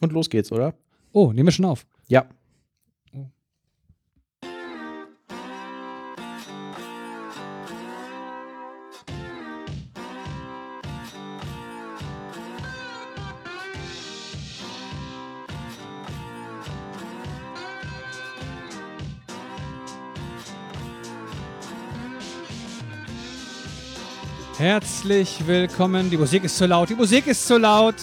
Und los geht's, oder? Oh, nehmen wir schon auf. Ja. Herzlich willkommen. Die Musik ist zu laut. Die Musik ist zu laut.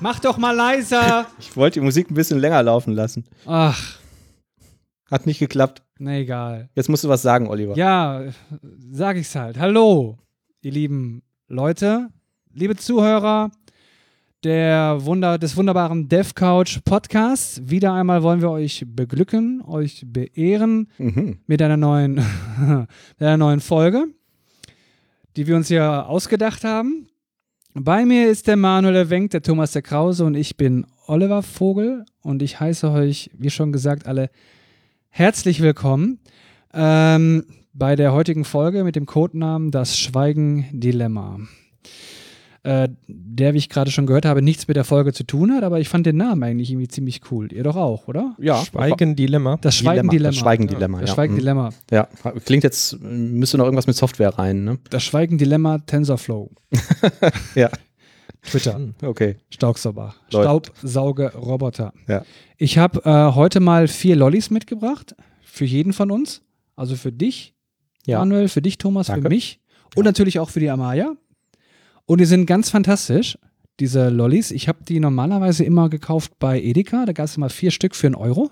Mach doch mal leiser. Ich wollte die Musik ein bisschen länger laufen lassen. Ach, Hat nicht geklappt. na egal. Jetzt musst du was sagen, Oliver. Ja, sag ich's halt. Hallo, ihr lieben Leute, liebe Zuhörer der Wunder, des wunderbaren Dev Couch Podcasts. Wieder einmal wollen wir euch beglücken, euch beehren Mhm. mit einer neuen, mit einer neuen Folge, die wir uns hier ausgedacht haben. Bei mir ist der Manuel Wenk, der Thomas der Krause und ich bin Oliver Vogel und ich heiße euch, wie schon gesagt, alle herzlich willkommen ähm, bei der heutigen Folge mit dem Codenamen Das Schweigen-Dilemma. Äh, der, wie ich gerade schon gehört habe, nichts mit der Folge zu tun hat, aber ich fand den Namen eigentlich irgendwie ziemlich cool. Ihr doch auch, oder? Ja. Schweigen-Dilemma. Das Schweigen-Dilemma. Das Schweigen-Dilemma, Das ja. Schweigen-Dilemma. Ja. Klingt jetzt, müsste noch irgendwas mit Software rein, ne? Das Schweigen-Dilemma TensorFlow. Ja. Twitter. Okay. Staubsauger. Staubsauger-Roboter. Ja. Ich habe äh, heute mal vier Lollis mitgebracht. Für jeden von uns. Also für dich, Ja. Manuel, für dich, Thomas, für Danke. mich. Und natürlich auch für die Amaya. Und die sind ganz fantastisch, diese Lollis. Ich habe die normalerweise immer gekauft bei Edeka. Da gab es immer vier Stück für einen Euro.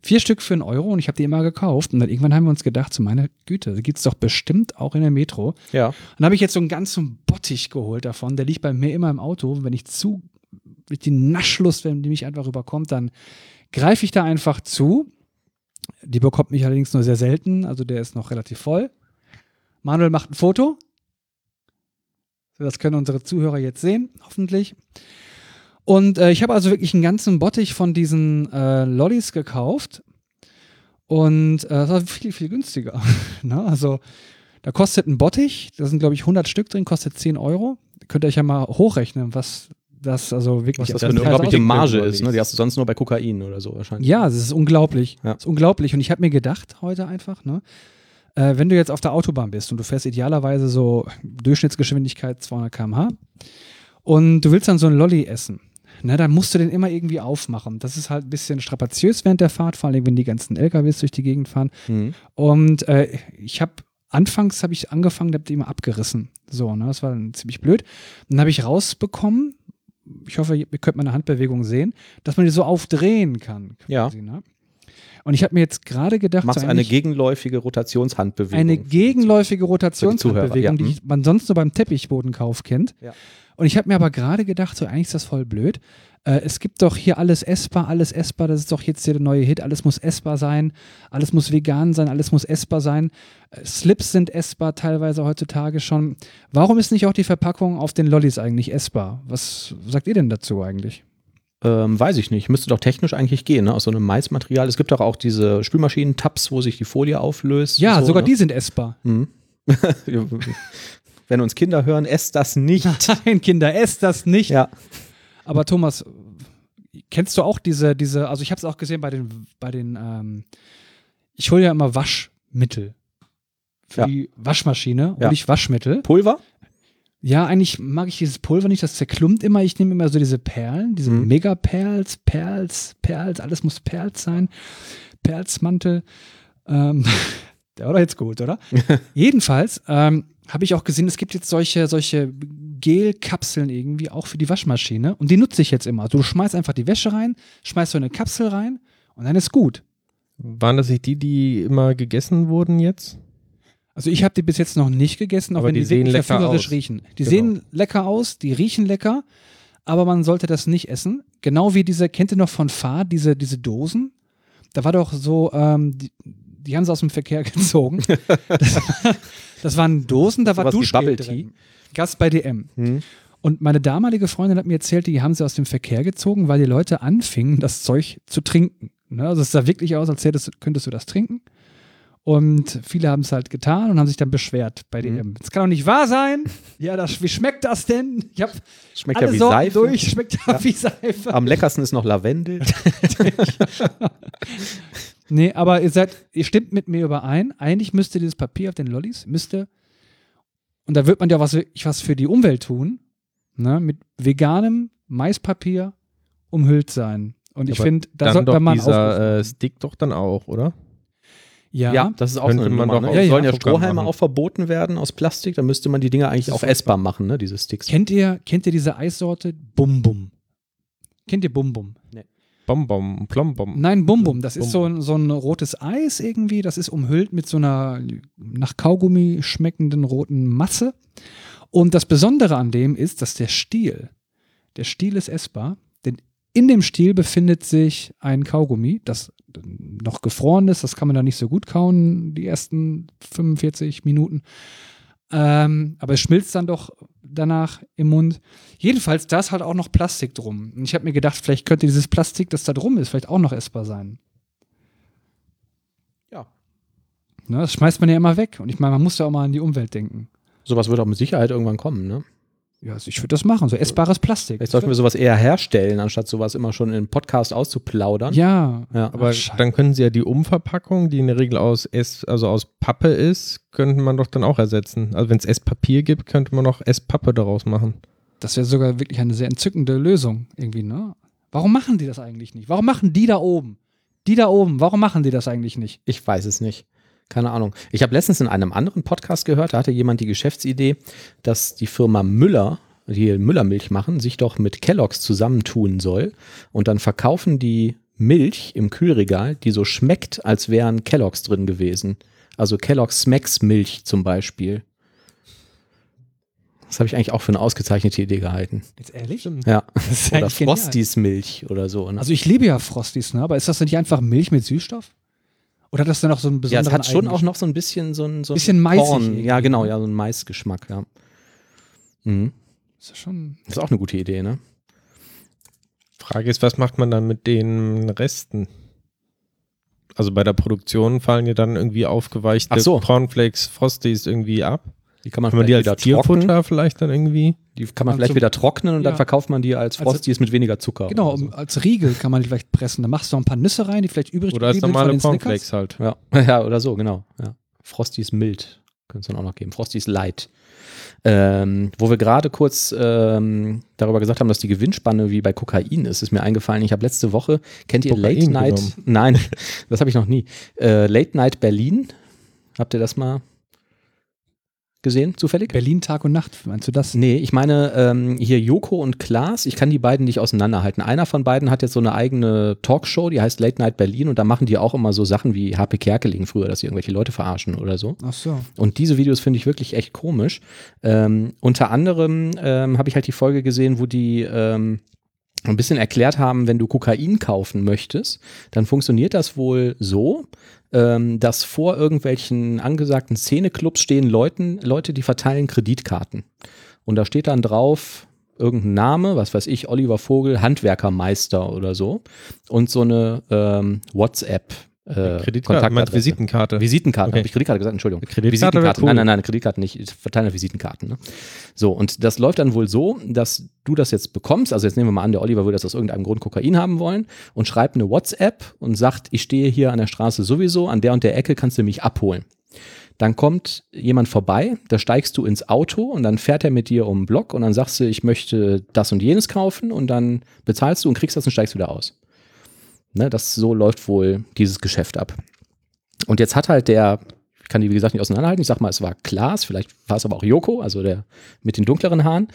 Vier Stück für einen Euro und ich habe die immer gekauft. Und dann irgendwann haben wir uns gedacht, so meine Güte, die gibt es doch bestimmt auch in der Metro. Ja. Dann habe ich jetzt so einen ganzen Bottich geholt davon. Der liegt bei mir immer im Auto. Und wenn ich zu, ich die Naschlust, wenn die mich einfach überkommt, dann greife ich da einfach zu. Die bekommt mich allerdings nur sehr selten. Also der ist noch relativ voll. Manuel macht ein Foto. Das können unsere Zuhörer jetzt sehen, hoffentlich. Und äh, ich habe also wirklich einen ganzen Bottich von diesen äh, Lollis gekauft. Und äh, das war viel, viel günstiger. ne? Also da kostet ein Bottich, da sind glaube ich 100 Stück drin, kostet 10 Euro. Könnt ihr euch ja mal hochrechnen, was das also wirklich Was das für eine unglaubliche. Marge ist, ne? Die hast du sonst nur bei Kokain oder so wahrscheinlich. Ja, es ist unglaublich. Ja. Es ist unglaublich. Und ich habe mir gedacht heute einfach, ne, äh, wenn du jetzt auf der Autobahn bist und du fährst idealerweise so Durchschnittsgeschwindigkeit 200 km/h und du willst dann so einen Lolli essen, ne, dann musst du den immer irgendwie aufmachen. Das ist halt ein bisschen strapaziös während der Fahrt, vor allem wenn die ganzen LKWs durch die Gegend fahren. Mhm. Und äh, ich habe anfangs habe ich angefangen, habe die immer abgerissen. So, ne, das war dann ziemlich blöd. Dann habe ich rausbekommen, ich hoffe, ihr könnt meine Handbewegung sehen, dass man die so aufdrehen kann. Ja. Quasi, ne? Und ich habe mir jetzt gerade gedacht, Machst so eine gegenläufige Rotationshandbewegung. eine gegenläufige Rotationshandbewegung, ja. die man sonst nur beim Teppichbodenkauf kennt. Ja. Und ich habe mir aber gerade gedacht, so eigentlich ist das voll blöd. Äh, es gibt doch hier alles essbar, alles essbar, das ist doch jetzt hier der neue Hit, alles muss essbar sein, alles muss vegan sein, alles muss essbar sein. Äh, Slips sind essbar teilweise heutzutage schon. Warum ist nicht auch die Verpackung auf den Lollis eigentlich essbar? Was sagt ihr denn dazu eigentlich? Ähm, weiß ich nicht. Müsste doch technisch eigentlich gehen, ne? Aus so einem Maismaterial. Es gibt doch auch diese Spülmaschinen-Tabs, wo sich die Folie auflöst. Ja, so, sogar ne? die sind essbar. Mhm. Wenn uns Kinder hören, esst das nicht. Nein, Kinder, esst das nicht. ja. Aber Thomas, kennst du auch diese, diese, also ich habe es auch gesehen bei den, bei den, ähm, ich hole ja immer Waschmittel für Ja. die Waschmaschine und Ja. nicht Waschmittel. Pulver? Ja, eigentlich mag ich dieses Pulver nicht, das zerklumpt immer. Ich nehme immer so diese Perlen, diese Mhm. Mega-Perls, Perls, Perls, alles muss Perls sein. Perlsmantel. Ähm, der war doch jetzt gut, oder? Jedenfalls ähm, habe ich auch gesehen, es gibt jetzt solche, solche Gelkapseln irgendwie auch für die Waschmaschine und die nutze ich jetzt immer. Also du schmeißt einfach die Wäsche rein, schmeißt so eine Kapsel rein und dann ist gut. Waren das nicht die, die immer gegessen wurden jetzt? Also ich habe die bis jetzt noch nicht gegessen, auch Aber wenn die, die sehen wirklich lecker verführerisch aus. riechen. Die Genau. sehen lecker aus, die riechen lecker, aber man sollte das nicht essen. Genau wie diese, kennt ihr noch von Fahr, diese, diese Dosen? Da war doch so, ähm, die, die haben sie aus dem Verkehr gezogen. das, das waren Dosen, da war Duschgel drin. Gast bei DM. Hm. Und meine damalige Freundin hat mir erzählt, die haben sie aus dem Verkehr gezogen, weil die Leute anfingen, das Zeug zu trinken. Ne? Also es sah wirklich aus, als hättest, könntest du das trinken. Und viele haben es halt getan und haben sich dann beschwert bei Mhm. DM. Das kann doch nicht wahr sein. Ja, das, wie schmeckt das denn? Ich habe Schmeckt alle ja wie Sorten Seife. durch, schmeckt ja, Ja. wie Seife. Am leckersten ist noch Lavendel. Nee, aber ihr seid, ihr stimmt mit mir überein. Eigentlich müsste dieses Papier auf den Lollis, müsste, und da wird man ja was, was für die Umwelt tun, ne, mit veganem Maispapier umhüllt sein. Und ich finde, da dann sollte doch man dieser äh, Stick doch dann auch, oder? Ja, Ja, das ist auch so eine man Nummer. doch Ne? auch Ja, sollen ja. ja Strohhalme machen. auch verboten werden aus Plastik. Dann müsste man die Dinger eigentlich auch essbar machen, ne? diese Sticks. Kennt ihr, kennt ihr diese Eissorte Bum Bum? Kennt ihr Bum Bum? Bonbon, Plombom. Nein, Bum Bum. Das Bum ist so ein, so ein rotes Eis irgendwie. Das ist umhüllt mit so einer nach Kaugummi schmeckenden roten Masse. Und das Besondere an dem ist, dass der Stiel, der Stiel ist essbar, denn in dem Stiel befindet sich ein Kaugummi, das noch gefroren ist. Das kann man da nicht so gut kauen, die ersten 45 Minuten. Ähm, aber es schmilzt dann doch danach im Mund. Jedenfalls, da ist halt auch noch Plastik drum. Und ich habe mir gedacht, vielleicht könnte dieses Plastik, das da drum ist, vielleicht auch noch essbar sein. Ja. Ne, das schmeißt man ja immer weg. Und ich meine, man muss ja auch mal an die Umwelt denken. Sowas wird auch mit Sicherheit irgendwann kommen. Ne? Ja, also ich würde das machen, so essbares Plastik. Vielleicht sollten wir sowas eher herstellen, anstatt sowas immer schon im Podcast auszuplaudern. ja, Ja. Aber Ach, dann können sie ja die Umverpackung, die in der Regel aus Ess, also aus Pappe ist, könnte man doch dann auch ersetzen. Also wenn es Esspapier gibt, könnte man auch Esspappe daraus machen. das wäre sogar wirklich eine sehr entzückende Lösung irgendwie, ne? Warum machen die das eigentlich nicht? Warum machen die da oben? Die da oben, warum machen die das eigentlich nicht? Ich weiß es nicht. Keine Ahnung. Ich habe letztens in einem anderen Podcast gehört, da hatte jemand die Geschäftsidee, dass die Firma Müller, die Müllermilch machen, sich doch mit Kelloggs zusammentun soll und dann verkaufen die Milch im Kühlregal, die so schmeckt, als wären Kelloggs drin gewesen. Also Kellogg's Smacks Milch zum Beispiel. Das habe ich eigentlich auch für eine ausgezeichnete Idee gehalten. Jetzt ehrlich? Ja. ist Oder genial. Frosties Milch oder so. Ne? Also ich liebe ja Frosties, ne? Aber ist das denn nicht einfach Milch mit Süßstoff? Oder hat das dann noch so einen ja, besonderen es hat schon auch noch so ein bisschen so ein, so ein Bisschen maisig Korn. irgendwie, Ja, genau, ne? ja, so ein Maisgeschmack, ja. Mhm. Ist ja schon. Das ist auch eine gute Idee, ne? Frage ist, was macht man dann mit den Resten? Also bei der Produktion fallen ja dann irgendwie aufgeweichte Ach so. Cornflakes, Frosties irgendwie ab. Die kann man, Kann man die vielleicht als wieder trocknen. Tierfutter vielleicht dann irgendwie? Die kann man Also- vielleicht wieder trocknen und dann Ja. verkauft man die als Also- Frosties mit weniger Zucker. Genau, um, als Riegel kann man die vielleicht pressen. Da machst du noch ein paar Nüsse rein, die vielleicht übrig Oder als geblieben sind von normale. Cornflakes halt. so. Ja. ja, oder so, genau. Ja. Frosties mild könnte es dann auch noch geben. Frosties light. Ähm, wo wir gerade kurz ähm, darüber gesagt haben, dass die Gewinnspanne wie bei Kokain ist, ist mir eingefallen. Ich habe letzte Woche, kennt ihr Kokain Late Night? genommen. Nein, das habe ich noch nie. Äh, Late Night Berlin. Habt ihr das mal gesehen, zufällig? Berlin Tag und Nacht, meinst du das? Nee, ich meine ähm, hier Joko und Klaas, ich kann die beiden nicht auseinanderhalten. Einer von beiden hat jetzt so eine eigene Talkshow, die heißt Late Night Berlin und da machen die auch immer so Sachen wie HP Kerkeling früher, dass sie irgendwelche Leute verarschen oder so. Ach so. Und diese Videos finde ich wirklich echt komisch. Ähm, unter anderem ähm, habe ich halt die Folge gesehen, wo die ähm, ein bisschen erklärt haben, wenn du Kokain kaufen möchtest, dann funktioniert das wohl so, ähm, dass vor irgendwelchen angesagten Szeneclubs stehen Leuten, Leute, die verteilen Kreditkarten. Und da steht dann drauf irgendein Name, was weiß ich, Oliver Vogel, Handwerkermeister oder so. Und so eine ähm, WhatsApp. Äh, Kreditkarte, Kontaktadresse. Visitenkarte. Visitenkarte, Okay. habe ich Kreditkarte gesagt, Entschuldigung. Kreditkarte Visitenkarte, cool. nein, nein, nein, Kreditkarte nicht, ich verteile Visitenkarten. Ne? So, und das läuft dann wohl so, dass du das jetzt bekommst, also jetzt nehmen wir mal an, der Oliver würde das aus irgendeinem Grund Kokain haben wollen und schreibt eine WhatsApp und sagt, ich stehe hier an der Straße sowieso, an der und der Ecke kannst du mich abholen. Dann kommt jemand vorbei, da steigst du ins Auto und dann fährt er mit dir um den Block und dann sagst du, ich möchte das und jenes kaufen und dann bezahlst du und kriegst das und steigst wieder aus. Ne, das so läuft wohl dieses Geschäft ab. Und jetzt hat halt der, ich kann die wie gesagt nicht auseinanderhalten, ich sag mal, es war Klaas, vielleicht war es aber auch Joko, also der mit den dunkleren Haaren,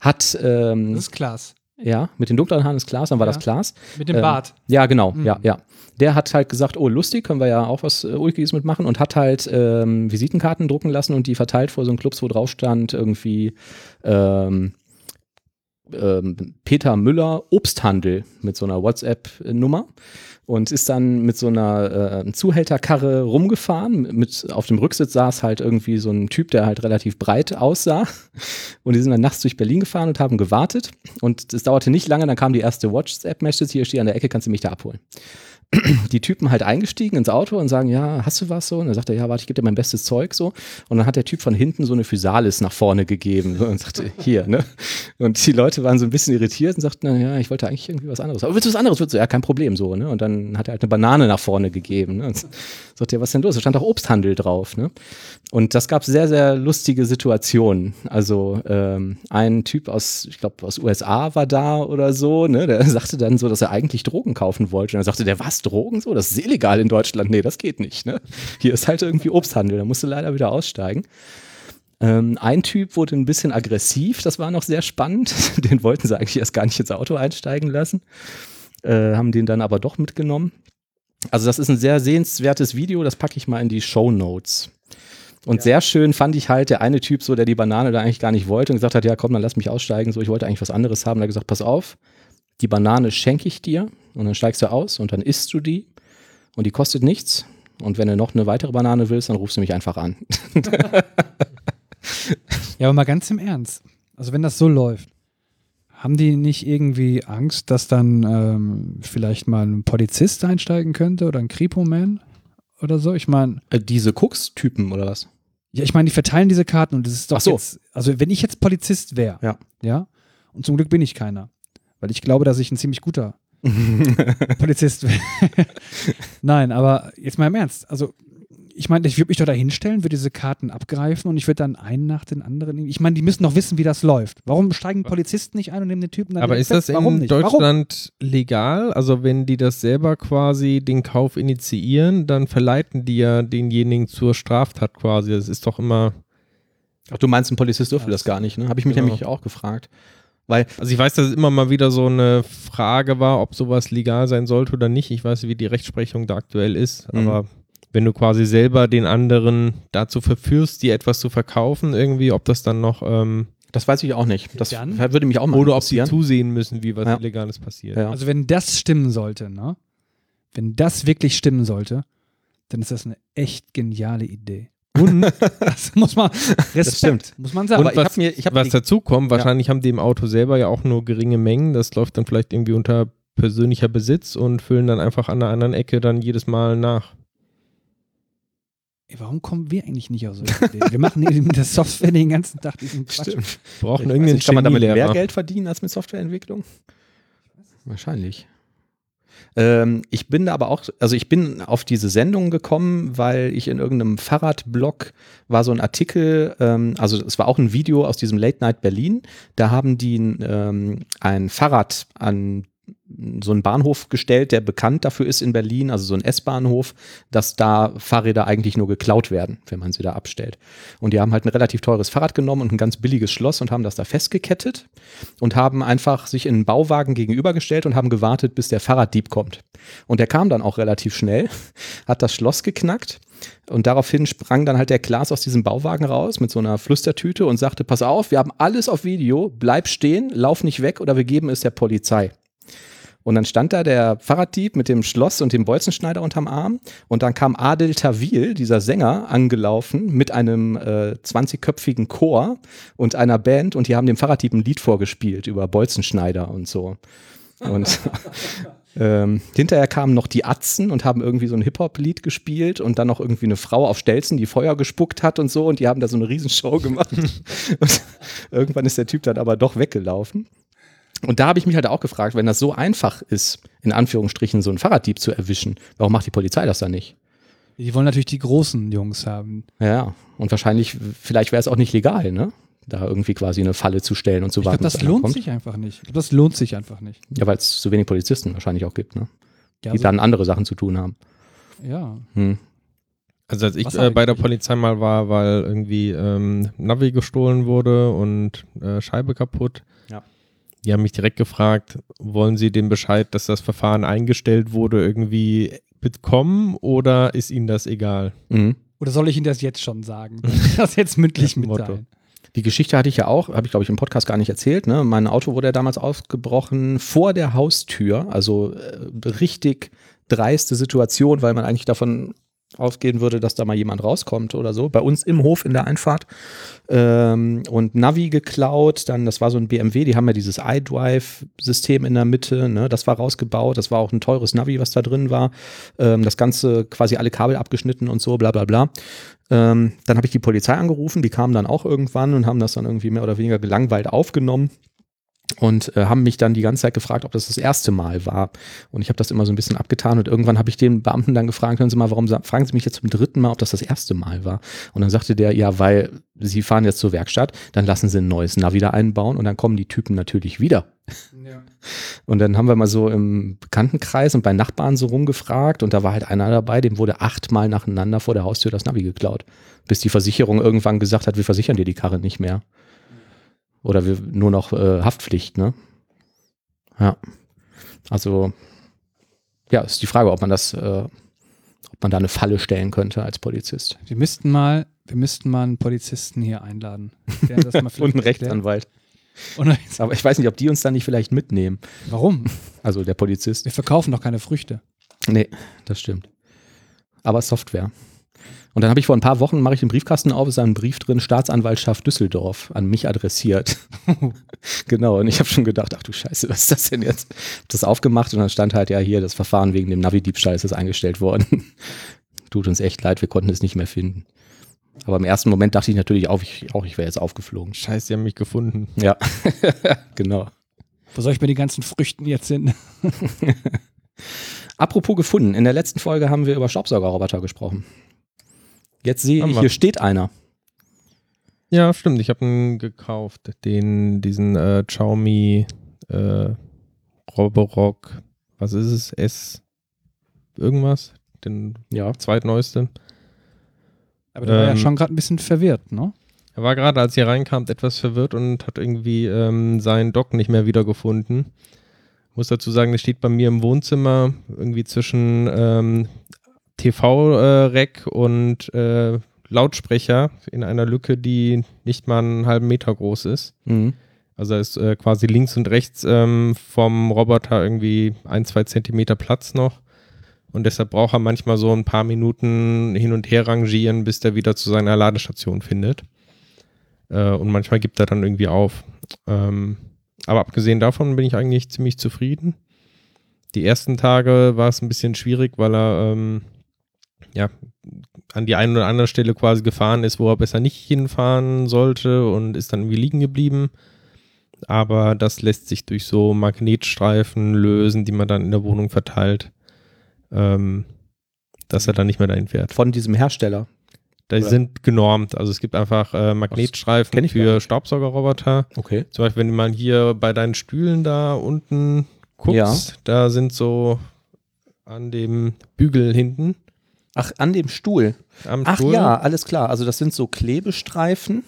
hat, ähm, Das ist Klaas. ja, mit den dunkleren Haaren ist Klaas, dann war Ja. das Klaas. Mit dem Ähm, Bart. Ja, genau, Mhm. ja, ja. Der hat halt gesagt, oh, lustig, können wir ja auch was äh, Ulkiges mitmachen und hat halt ähm, Visitenkarten drucken lassen und die verteilt vor so einem Clubs, wo drauf stand, irgendwie ähm, ähm, Peter Müller Obsthandel mit so einer WhatsApp-Nummer und ist dann mit so einer äh, Zuhälterkarre rumgefahren. Mit, auf dem Rücksitz saß halt irgendwie so ein Typ, der halt relativ breit aussah. Und die sind dann nachts durch Berlin gefahren und haben gewartet. Und es dauerte nicht lange, dann kam die erste WhatsApp-Message, hier steht an der Ecke, kannst du mich da abholen. die Typen halt eingestiegen ins Auto und sagen, ja, hast du was so? Und dann sagt er, ja, warte, ich gebe dir mein bestes Zeug so. Und dann hat der Typ von hinten so eine Physalis nach vorne gegeben und sagte, hier, ne? Und die Leute waren so ein bisschen irritiert und sagten, ja, ich wollte eigentlich irgendwie was anderes. Aber willst du was anderes? Ja, kein Problem so, ne? Und dann hat er halt eine Banane nach vorne gegeben. Ne? Und sagt er, was ist denn los? Da stand auch Obsthandel drauf, ne? Und das gab sehr, sehr lustige Situationen. Also ähm, ein Typ aus, ich glaube, aus USA war da oder so, ne? Der sagte dann so, dass er eigentlich Drogen kaufen wollte. Und dann sagte der, was, Drogen so? Das ist illegal in Deutschland. Nee, das geht nicht, ne? Hier ist halt irgendwie Obsthandel. Da musste leider wieder aussteigen. Ähm, ein Typ wurde ein bisschen aggressiv, das war noch sehr spannend. Den wollten sie eigentlich erst gar nicht ins Auto einsteigen lassen. Äh, haben den dann aber doch mitgenommen. Also, das ist ein sehr sehenswertes Video, das packe ich mal in die Show Notes. Und ja. sehr schön fand ich halt der eine Typ so, der die Banane da eigentlich gar nicht wollte und gesagt hat, ja komm, dann lass mich aussteigen. So, ich wollte eigentlich was anderes haben. Da hat gesagt, pass auf, die Banane schenke ich dir und dann steigst du aus und dann isst du die und die kostet nichts. Und wenn du noch eine weitere Banane willst, dann rufst du mich einfach an. ja, aber mal ganz im Ernst. Also wenn das so läuft, haben die nicht irgendwie Angst, dass dann ähm, vielleicht mal ein Polizist einsteigen könnte oder ein Kripo-Man oder so? Ich meine. Äh, diese Cooks-Typen oder was? Ja, ich meine, die verteilen diese Karten und das ist doch so. jetzt, also wenn ich jetzt Polizist wäre, ja. ja, und zum Glück bin ich keiner, weil ich glaube, dass ich ein ziemlich guter Polizist. Nein, aber jetzt mal im Ernst, also ich meine, ich würde mich doch da hinstellen, würde diese Karten abgreifen und ich würde dann einen nach den anderen. Ich meine, die müssen doch wissen, wie das läuft. Warum steigen Polizisten nicht ein und nehmen den Typen dann Aber ist fest? das in nicht? Deutschland Warum? legal? Also, wenn die das selber quasi den Kauf initiieren, dann verleiten die ja denjenigen zur Straftat quasi. Das ist doch immer. Ach, du meinst, ein Polizist dürfte das gar nicht, ne? Habe ich mich genau. nämlich auch gefragt. Weil, also ich weiß, dass es immer mal wieder so eine Frage war, ob sowas legal sein sollte oder nicht. Ich weiß, wie die Rechtsprechung da aktuell ist, mhm. aber wenn du quasi selber den anderen dazu verführst, dir etwas zu verkaufen, irgendwie, ob das dann noch. Ähm, das weiß ich auch nicht. Das dann? würde mich auch mal Oder ob sie zusehen müssen, wie was ja. Illegales passiert. Ja. Also wenn das stimmen sollte, ne? Wenn das wirklich stimmen sollte, dann ist das eine echt geniale Idee. Und das muss man Respekt, muss man sagen. Und was, mir, was dazu kommt, wahrscheinlich ja. haben die im Auto selber ja auch nur geringe Mengen. Das läuft dann vielleicht irgendwie unter persönlicher Besitz und füllen dann einfach an der anderen Ecke dann jedes Mal nach. Ey, warum kommen wir eigentlich nicht aus solchen Ideen? Wir machen mit der Software den ganzen Tag diesen Quatsch. Stimmt. Brauchen irgendeinen Kann man damit mehr Geld verdienen als mit Softwareentwicklung? Wahrscheinlich. Ähm, ich bin aber auch, also ich bin auf diese Sendung gekommen, weil ich in irgendeinem Fahrradblog war so ein Artikel, ähm, also es war auch ein Video aus diesem Late Night Berlin. Da haben die ähm, ein Fahrrad an so einen Bahnhof gestellt, der bekannt dafür ist in Berlin, also so ein S-Bahnhof, dass da Fahrräder eigentlich nur geklaut werden, wenn man sie da abstellt. Und die haben halt ein relativ teures Fahrrad genommen und ein ganz billiges Schloss und haben das da festgekettet und haben einfach sich in einen Bauwagen gegenübergestellt und haben gewartet, bis der Fahrraddieb kommt. Und der kam dann auch relativ schnell, hat das Schloss geknackt und daraufhin sprang dann halt der Klaas aus diesem Bauwagen raus mit so einer Flüstertüte und sagte, pass auf, wir haben alles auf Video, bleib stehen, lauf nicht weg oder wir geben es der Polizei. Und dann stand da der Fahrraddieb mit dem Schloss und dem Bolzenschneider unterm Arm. Und dann kam Adel Tawil, dieser Sänger, angelaufen mit einem äh, 20-köpfigen Chor und einer Band. Und die haben dem Fahrraddieb ein Lied vorgespielt über Bolzenschneider und so. Und ähm, hinterher kamen noch die Atzen und haben irgendwie so ein Hip-Hop-Lied gespielt und dann noch irgendwie eine Frau auf Stelzen, die Feuer gespuckt hat und so. Und die haben da so eine Riesenshow gemacht. und irgendwann ist der Typ dann aber doch weggelaufen. Und da habe ich mich halt auch gefragt, wenn das so einfach ist, in Anführungsstrichen so einen Fahrraddieb zu erwischen, warum macht die Polizei das dann nicht? Die wollen natürlich die großen Jungs haben. Ja, und wahrscheinlich, vielleicht wäre es auch nicht legal, ne? Da irgendwie quasi eine Falle zu stellen und zu ich warten. Glaub, das lohnt kommt. sich einfach nicht. Glaub, das lohnt sich einfach nicht. Ja, weil es zu wenig Polizisten wahrscheinlich auch gibt, ne? Ja, die so dann andere Sachen zu tun haben. Ja. Hm. Also als ich äh, bei der Polizei mal war, weil irgendwie ähm, Navi gestohlen wurde und äh, Scheibe kaputt. Die haben mich direkt gefragt, wollen Sie den Bescheid, dass das Verfahren eingestellt wurde, irgendwie bekommen oder ist Ihnen das egal? Mhm. Oder soll ich Ihnen das jetzt schon sagen? das jetzt mündlich mitteilen. Die Geschichte hatte ich ja auch, habe ich glaube ich im Podcast gar nicht erzählt. Ne? Mein Auto wurde ja damals ausgebrochen vor der Haustür, also äh, richtig dreiste Situation, weil man eigentlich davon ausgehen würde, dass da mal jemand rauskommt oder so. Bei uns im Hof in der Einfahrt. Ähm, und Navi geklaut, dann, das war so ein BMW, die haben ja dieses iDrive-System in der Mitte, ne? das war rausgebaut, das war auch ein teures Navi, was da drin war. Ähm, das Ganze quasi alle Kabel abgeschnitten und so, bla bla bla. Ähm, dann habe ich die Polizei angerufen, die kamen dann auch irgendwann und haben das dann irgendwie mehr oder weniger gelangweilt aufgenommen und äh, haben mich dann die ganze Zeit gefragt, ob das das erste Mal war. Und ich habe das immer so ein bisschen abgetan und irgendwann habe ich den Beamten dann gefragt, hören Sie mal, warum fragen Sie mich jetzt zum dritten Mal, ob das das erste Mal war? Und dann sagte der, ja, weil Sie fahren jetzt zur Werkstatt, dann lassen Sie ein neues Navi da einbauen und dann kommen die Typen natürlich wieder. Ja. Und dann haben wir mal so im Bekanntenkreis und bei Nachbarn so rumgefragt und da war halt einer dabei, dem wurde achtmal nacheinander vor der Haustür das Navi geklaut, bis die Versicherung irgendwann gesagt hat, wir versichern dir die Karre nicht mehr. Oder wir, nur noch äh, Haftpflicht, ne? Ja. Also, ja, ist die Frage, ob man das, äh, ob man da eine Falle stellen könnte als Polizist. Wir müssten mal, wir müssten mal einen Polizisten hier einladen. Und einen Rechtsanwalt. Aber ich weiß nicht, ob die uns dann nicht vielleicht mitnehmen. Warum? Also der Polizist. Wir verkaufen doch keine Früchte. Nee, das stimmt. Aber Software. Und dann habe ich vor ein paar Wochen, mache ich den Briefkasten auf, ist da ein Brief drin, Staatsanwaltschaft Düsseldorf, an mich adressiert. genau, und ich habe schon gedacht, ach du Scheiße, was ist das denn jetzt? Hab das aufgemacht und dann stand halt, ja hier, das Verfahren wegen dem Navi-Diebstahl ist jetzt eingestellt worden. Tut uns echt leid, wir konnten es nicht mehr finden. Aber im ersten Moment dachte ich natürlich auch, ich, auch, ich wäre jetzt aufgeflogen. Scheiße, die haben mich gefunden. Ja, genau. Wo soll ich mir die ganzen Früchten jetzt hin? Apropos gefunden, in der letzten Folge haben wir über Staubsaugerroboter gesprochen. Jetzt sehe ich, hier steht einer. Ja, stimmt. Ich habe ihn gekauft. Den, diesen äh, Xiaomi äh, Roborock, was ist es? S irgendwas? Den ja. zweitneueste. Aber der ähm, war ja ähm, schon gerade ein bisschen verwirrt, ne? Er war gerade, als ihr reinkamt, etwas verwirrt und hat irgendwie ähm, seinen Dock nicht mehr wiedergefunden. Muss dazu sagen, der steht bei mir im Wohnzimmer irgendwie zwischen ähm, TV-Rack und äh, Lautsprecher in einer Lücke, die nicht mal einen halben Meter groß ist. Mhm. Also da ist äh, quasi links und rechts ähm, vom Roboter irgendwie ein, zwei Zentimeter Platz noch. Und deshalb braucht er manchmal so ein paar Minuten hin und her rangieren, bis der wieder zu seiner Ladestation findet. Äh, und manchmal gibt er dann irgendwie auf. Ähm, aber abgesehen davon bin ich eigentlich ziemlich zufrieden. Die ersten Tage war es ein bisschen schwierig, weil er ähm, ja, an die eine oder andere Stelle quasi gefahren ist, wo er besser nicht hinfahren sollte und ist dann irgendwie liegen geblieben. Aber das lässt sich durch so Magnetstreifen lösen, die man dann in der Wohnung verteilt, ähm, dass er dann nicht mehr dahin fährt. Von diesem Hersteller? Die sind genormt. Also es gibt einfach äh, Magnetstreifen für Staubsaugerroboter. Okay. Zum Beispiel, wenn du mal hier bei deinen Stühlen da unten guckst, ja. da sind so an dem Bügel hinten Ach, an dem Stuhl. Am Ach Stuhl? ja, alles klar. Also das sind so Klebestreifen.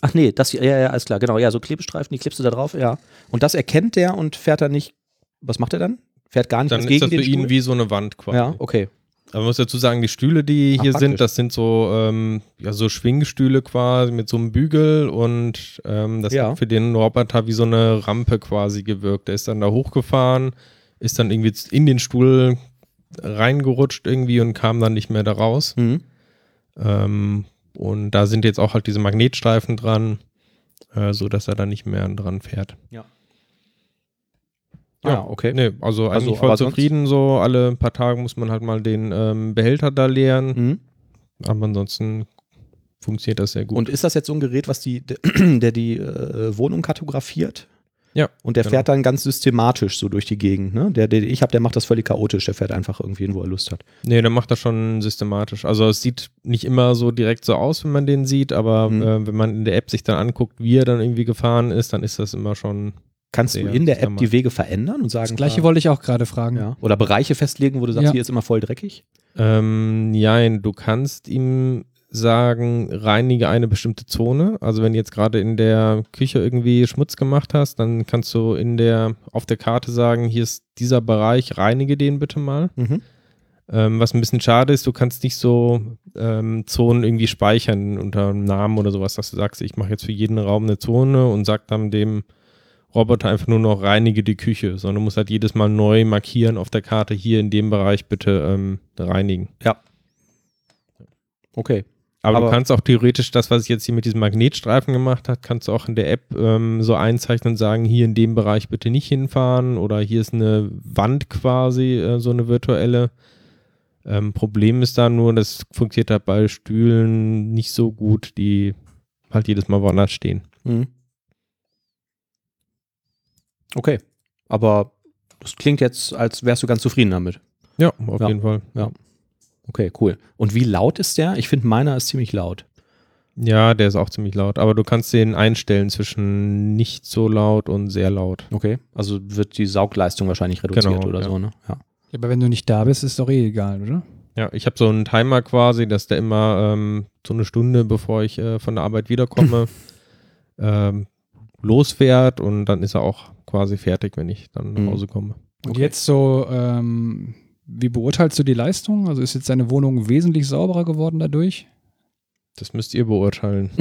Ach nee, das hier, ja, ja, alles klar, genau. Ja, so Klebestreifen, die klebst du da drauf, ja. Und das erkennt der und fährt dann nicht. Was macht er dann? Fährt gar nicht dann gegen ist das für ihn wie so eine Wand quasi. Ja, okay. Aber man muss dazu sagen, die Stühle, die Ach, hier praktisch. sind, das sind so, ähm, ja, so Schwingstühle quasi mit so einem Bügel und ähm, das ja. hat für den Roboter wie so eine Rampe quasi gewirkt. Der ist dann da hochgefahren, ist dann irgendwie in den Stuhl reingerutscht irgendwie und kam dann nicht mehr da raus. Mhm. Ähm, und da sind jetzt auch halt diese Magnetstreifen dran, äh, so dass er dann nicht mehr dran fährt. Ja. Ja, ah, okay. Nee, also, also eigentlich voll zufrieden so. Alle paar Tage muss man halt mal den ähm, Behälter da leeren. Mhm. Aber ansonsten funktioniert das sehr gut. Und ist das jetzt so ein Gerät, was die, der die äh, Wohnung kartografiert? Ja. Und der genau. fährt dann ganz systematisch so durch die Gegend. Ne? Der, der ich habe, der macht das völlig chaotisch. Der fährt einfach irgendwie hin, wo er Lust hat. Nee, der macht das schon systematisch. Also es sieht nicht immer so direkt so aus, wenn man den sieht, aber mhm. äh, wenn man in der App sich dann anguckt, wie er dann irgendwie gefahren ist, dann ist das immer schon. Kannst du in der App die Wege verändern und sagen? Das gleiche wollte ich auch gerade fragen. Ja. Oder Bereiche festlegen, wo du sagst, ja. hier ist immer voll dreckig? Ähm, nein, du kannst ihm sagen, reinige eine bestimmte Zone. Also wenn du jetzt gerade in der Küche irgendwie Schmutz gemacht hast, dann kannst du in der, auf der Karte sagen, hier ist dieser Bereich, reinige den bitte mal. Mhm. Ähm, was ein bisschen schade ist, du kannst nicht so ähm, Zonen irgendwie speichern unter einem Namen oder sowas, dass du sagst, ich mache jetzt für jeden Raum eine Zone und sag dann dem Roboter einfach nur noch reinige die Küche, sondern du musst halt jedes Mal neu markieren auf der Karte, hier in dem Bereich bitte ähm, reinigen. Ja, Okay. Aber, Aber- du kannst auch theoretisch das, was ich jetzt hier mit diesem Magnetstreifen gemacht habe, kannst du auch in der App ähm, so einzeichnen und sagen, hier in dem Bereich bitte nicht hinfahren oder hier ist eine Wand quasi, äh, so eine virtuelle. Ähm, Problem ist da nur, das funktioniert halt bei Stühlen nicht so gut, die halt jedes Mal woanders stehen. Mhm. Okay. Aber das klingt jetzt, als wärst du ganz zufrieden damit. Ja, auf Ja. jeden Fall. Okay, cool. Und wie laut ist der? Ich finde, meiner ist ziemlich laut. Ja, der ist auch ziemlich laut, aber du kannst den einstellen zwischen nicht so laut und sehr laut. Okay. Also wird die Saugleistung wahrscheinlich reduziert Genau, oder ja. so, ne? Ja. Aber wenn du nicht da bist, ist doch eh egal, oder? Ja, ich habe so einen Timer quasi, dass der immer ähm, so eine Stunde, bevor ich äh, von der Arbeit wiederkomme, ähm, losfährt und dann ist er auch quasi fertig, wenn ich dann nach Mhm. Hause komme. Und Okay. jetzt so, ähm, wie beurteilst du die Leistung? Also ist jetzt deine Wohnung wesentlich sauberer geworden dadurch? Das müsst ihr beurteilen.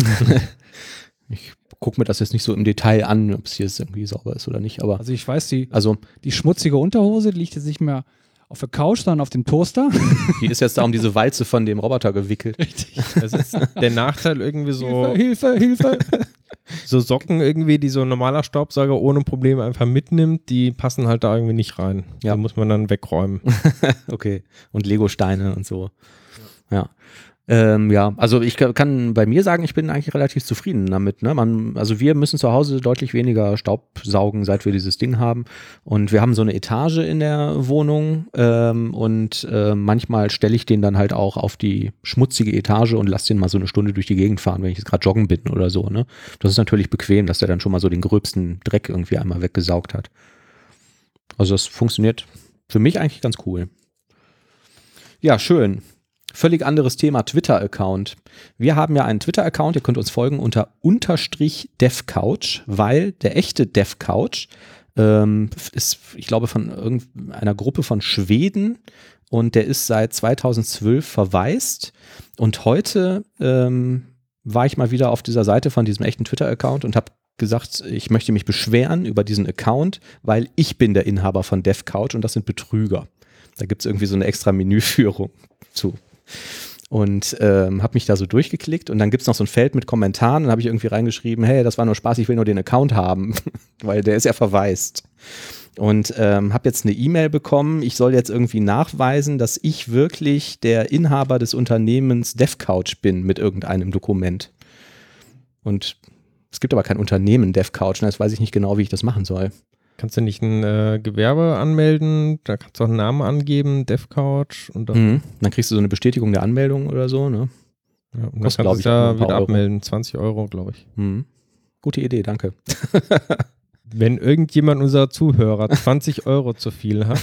Ich gucke mir das jetzt nicht so im Detail an, ob es hier jetzt irgendwie sauber ist oder nicht. Aber Also ich weiß, die, also, die schmutzige Unterhose die liegt jetzt nicht mehr auf der Couch, sondern auf dem Toaster. die ist jetzt da um diese Walze von dem Roboter gewickelt. Richtig. Das ist der Nachteil irgendwie so, Hilfe, Hilfe, Hilfe. so Socken irgendwie, die so ein normaler Staubsauger ohne Probleme einfach mitnimmt, die passen halt da irgendwie nicht rein. Ja. Die muss man dann wegräumen. Okay. Und Lego-Steine und so. Ja. Ähm, ja, also ich ka- kann bei mir sagen, ich bin eigentlich relativ zufrieden damit. Ne? Man, also wir müssen zu Hause deutlich weniger Staub saugen, seit wir dieses Ding haben. Und wir haben so eine Etage in der Wohnung ähm, und äh, manchmal stelle ich den dann halt auch auf die schmutzige Etage und lasse den mal so eine Stunde durch die Gegend fahren, wenn ich jetzt gerade joggen bin oder so. Ne? Das ist natürlich bequem, dass der dann schon mal so den gröbsten Dreck irgendwie einmal weggesaugt hat. Also das funktioniert für mich eigentlich ganz cool. Ja, schön. Völlig anderes Thema, Twitter-Account. Wir haben ja einen Twitter-Account, ihr könnt uns folgen unter unterstrich devcouch, weil der echte devcouch ähm, ist, ich glaube, von irgendeiner Gruppe von Schweden und der ist seit 2012 verwaist. Und heute ähm, war ich mal wieder auf dieser Seite von diesem echten Twitter-Account und habe gesagt, ich möchte mich beschweren über diesen Account, weil ich bin der Inhaber von devcouch und das sind Betrüger. Da gibt es irgendwie so eine extra Menüführung zu. Und ähm, habe mich da so durchgeklickt und dann gibt es noch so ein Feld mit Kommentaren. Dann habe ich irgendwie reingeschrieben, hey, das war nur Spaß, ich will nur den Account haben, weil der ist ja verwaist. Und ähm, habe jetzt eine E-Mail bekommen, ich soll jetzt irgendwie nachweisen, dass ich wirklich der Inhaber des Unternehmens DevCouch bin mit irgendeinem Dokument. Und es gibt aber kein Unternehmen DevCouch, und jetzt weiß ich nicht genau, wie ich das machen soll. Kannst du nicht ein äh, Gewerbe anmelden? Da kannst du auch einen Namen angeben, DevCouch und dann, Mhm. Dann kriegst du so eine Bestätigung der Anmeldung oder so, ne? ja, und dann Kostet, kannst du ja paar wieder Euro. abmelden. 20 Euro, glaube ich. Mhm. Gute Idee, danke. Wenn irgendjemand unserer Zuhörer 20 Euro zu viel hat,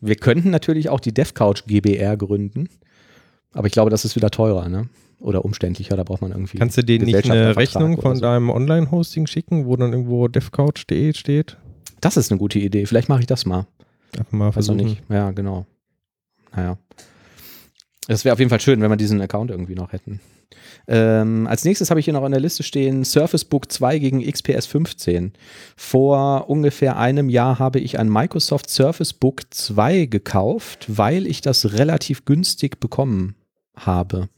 Wir könnten natürlich auch die DevCouch GBR gründen, aber ich glaube, das ist wieder teurer, ne? Oder umständlicher, da braucht man irgendwie. kannst du denen nicht eine Rechnung von so. deinem Online-Hosting schicken, wo dann irgendwo devcouch.de steht? Das ist eine gute Idee. Vielleicht mache ich das mal. Einfach mal noch versuchen. nicht. Ja, genau. Naja. Es wäre auf jeden Fall schön, wenn wir diesen Account irgendwie noch hätten. Ähm, als nächstes habe ich hier noch an der Liste stehen Surface Book 2 gegen XPS 15. Vor ungefähr einem Jahr habe ich ein Microsoft Surface Book 2 gekauft, weil ich das relativ günstig bekommen habe.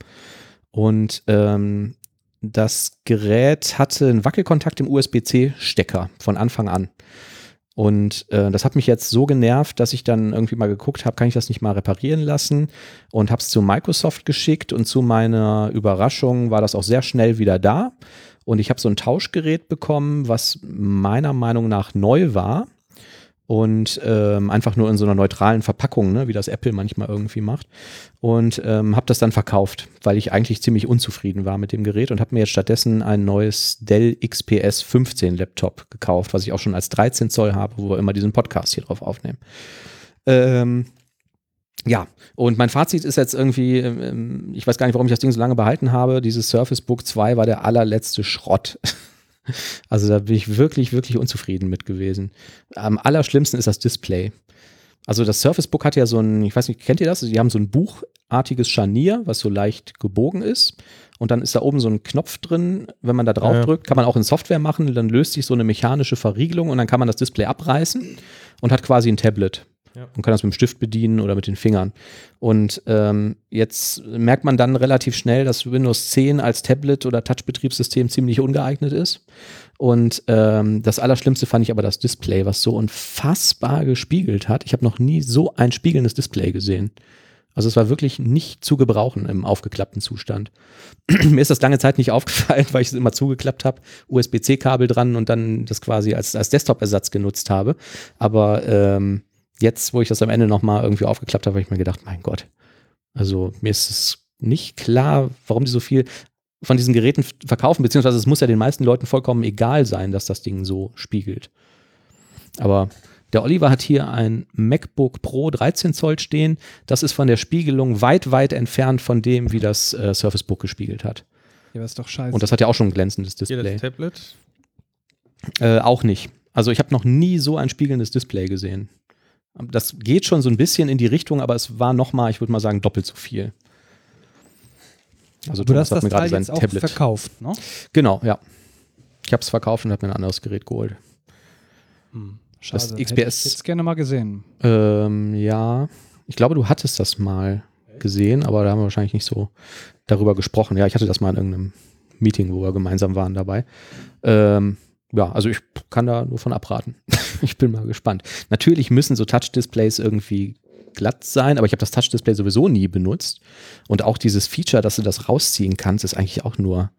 Und ähm, das Gerät hatte einen Wackelkontakt im USB-C-Stecker von Anfang an. Und äh, das hat mich jetzt so genervt, dass ich dann irgendwie mal geguckt habe, kann ich das nicht mal reparieren lassen und habe es zu Microsoft geschickt und zu meiner Überraschung war das auch sehr schnell wieder da. Und ich habe so ein Tauschgerät bekommen, was meiner Meinung nach neu war und ähm, einfach nur in so einer neutralen Verpackung, ne, wie das Apple manchmal irgendwie macht. Und ähm, habe das dann verkauft, weil ich eigentlich ziemlich unzufrieden war mit dem Gerät und habe mir jetzt stattdessen ein neues Dell XPS 15 Laptop gekauft, was ich auch schon als 13 Zoll habe, wo wir immer diesen Podcast hier drauf aufnehmen. Ähm, ja, und mein Fazit ist jetzt irgendwie, ähm, ich weiß gar nicht, warum ich das Ding so lange behalten habe. Dieses Surface Book 2 war der allerletzte Schrott. Also da bin ich wirklich, wirklich unzufrieden mit gewesen. Am allerschlimmsten ist das Display. Also das Surface Book hat ja so ein, ich weiß nicht, kennt ihr das? Die haben so ein buchartiges Scharnier, was so leicht gebogen ist. Und dann ist da oben so ein Knopf drin. Wenn man da drauf Ja. drückt, kann man auch in Software machen. Dann löst sich so eine mechanische Verriegelung und dann kann man das Display abreißen und hat quasi ein Tablet. Ja. Man kann das mit dem Stift bedienen oder mit den Fingern. Und ähm, jetzt merkt man dann relativ schnell, dass Windows 10 als Tablet- oder Touch-Betriebssystem ziemlich ungeeignet ist. Und ähm, das Allerschlimmste fand ich aber das Display, was so unfassbar gespiegelt hat. Ich habe noch nie so ein spiegelndes Display gesehen. Also es war wirklich nicht zu gebrauchen im aufgeklappten Zustand. Mir ist das lange Zeit nicht aufgefallen, weil ich es immer zugeklappt habe, USB-C-Kabel dran und dann das quasi als, als Desktop-Ersatz genutzt habe. Aber ähm, jetzt, wo ich das am Ende nochmal irgendwie aufgeklappt habe, habe ich mir gedacht, mein Gott. Also mir ist es nicht klar, warum die so viel von diesen Geräten verkaufen, beziehungsweise es muss ja den meisten Leuten vollkommen egal sein, dass das Ding so spiegelt. Aber der Oliver hat hier ein MacBook Pro 13 Zoll stehen. Das ist von der Spiegelung weit, weit entfernt von dem, wie das äh, Surface Book gespiegelt hat. Ja, das ist doch scheiße. Und das hat ja auch schon ein glänzendes Display. Hier das Tablet? Äh, auch nicht. Also ich habe noch nie so ein spiegelndes Display gesehen. Das geht schon so ein bisschen in die Richtung, aber es war nochmal, ich würde mal sagen, doppelt so viel. Also du hast das Teil jetzt auch Tablet. verkauft, ne? Genau, ja. Ich habe es verkauft und habe mir ein anderes Gerät geholt. Hm. Schade. Das XPS. Hätte ich jetzt gerne mal gesehen. Ähm, ja, ich glaube, du hattest das mal gesehen, aber da haben wir wahrscheinlich nicht so darüber gesprochen. Ja, ich hatte das mal in irgendeinem Meeting, wo wir gemeinsam waren dabei. Ähm, ja, also ich kann da nur von abraten. ich bin mal gespannt. Natürlich müssen so Touch-Displays irgendwie glatt sein, aber ich habe das Touch-Display sowieso nie benutzt. Und auch dieses Feature, dass du das rausziehen kannst, ist eigentlich auch nur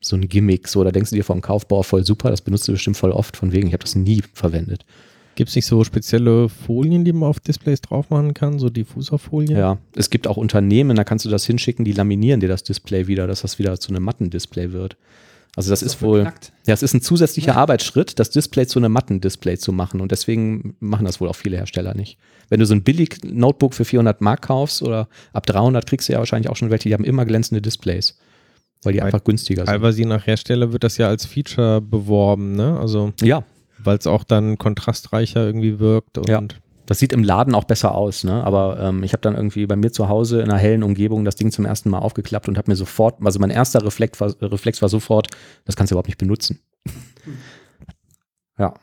so ein Gimmick. So, da denkst du dir vom Kaufbauer voll super, das benutzt du bestimmt voll oft, von wegen, ich habe das nie verwendet. Gibt es nicht so spezielle Folien, die man auf Displays drauf machen kann, so Diffuserfolien? Ja, es gibt auch Unternehmen, da kannst du das hinschicken, die laminieren dir das Display wieder, dass das wieder zu einem Matten-Display wird. Also das, das ist, wohl, ja, es ist ein zusätzlicher ja. Arbeitsschritt, das Display zu einem Matten-Display zu machen und deswegen machen das wohl auch viele Hersteller nicht. Wenn du so ein billig Notebook für 400 Mark kaufst oder ab 300 kriegst du ja wahrscheinlich auch schon welche, die haben immer glänzende Displays, weil die weil einfach günstiger sind. Teilweise je nach Hersteller wird das ja als Feature beworben, ne? Also ja, weil es auch dann kontrastreicher irgendwie wirkt und ja. Das sieht im Laden auch besser aus, ne? Aber ähm, ich habe dann irgendwie bei mir zu Hause in einer hellen Umgebung das Ding zum ersten Mal aufgeklappt und habe mir sofort, also mein erster Reflex war, Reflex war sofort, das kannst du überhaupt nicht benutzen. ja.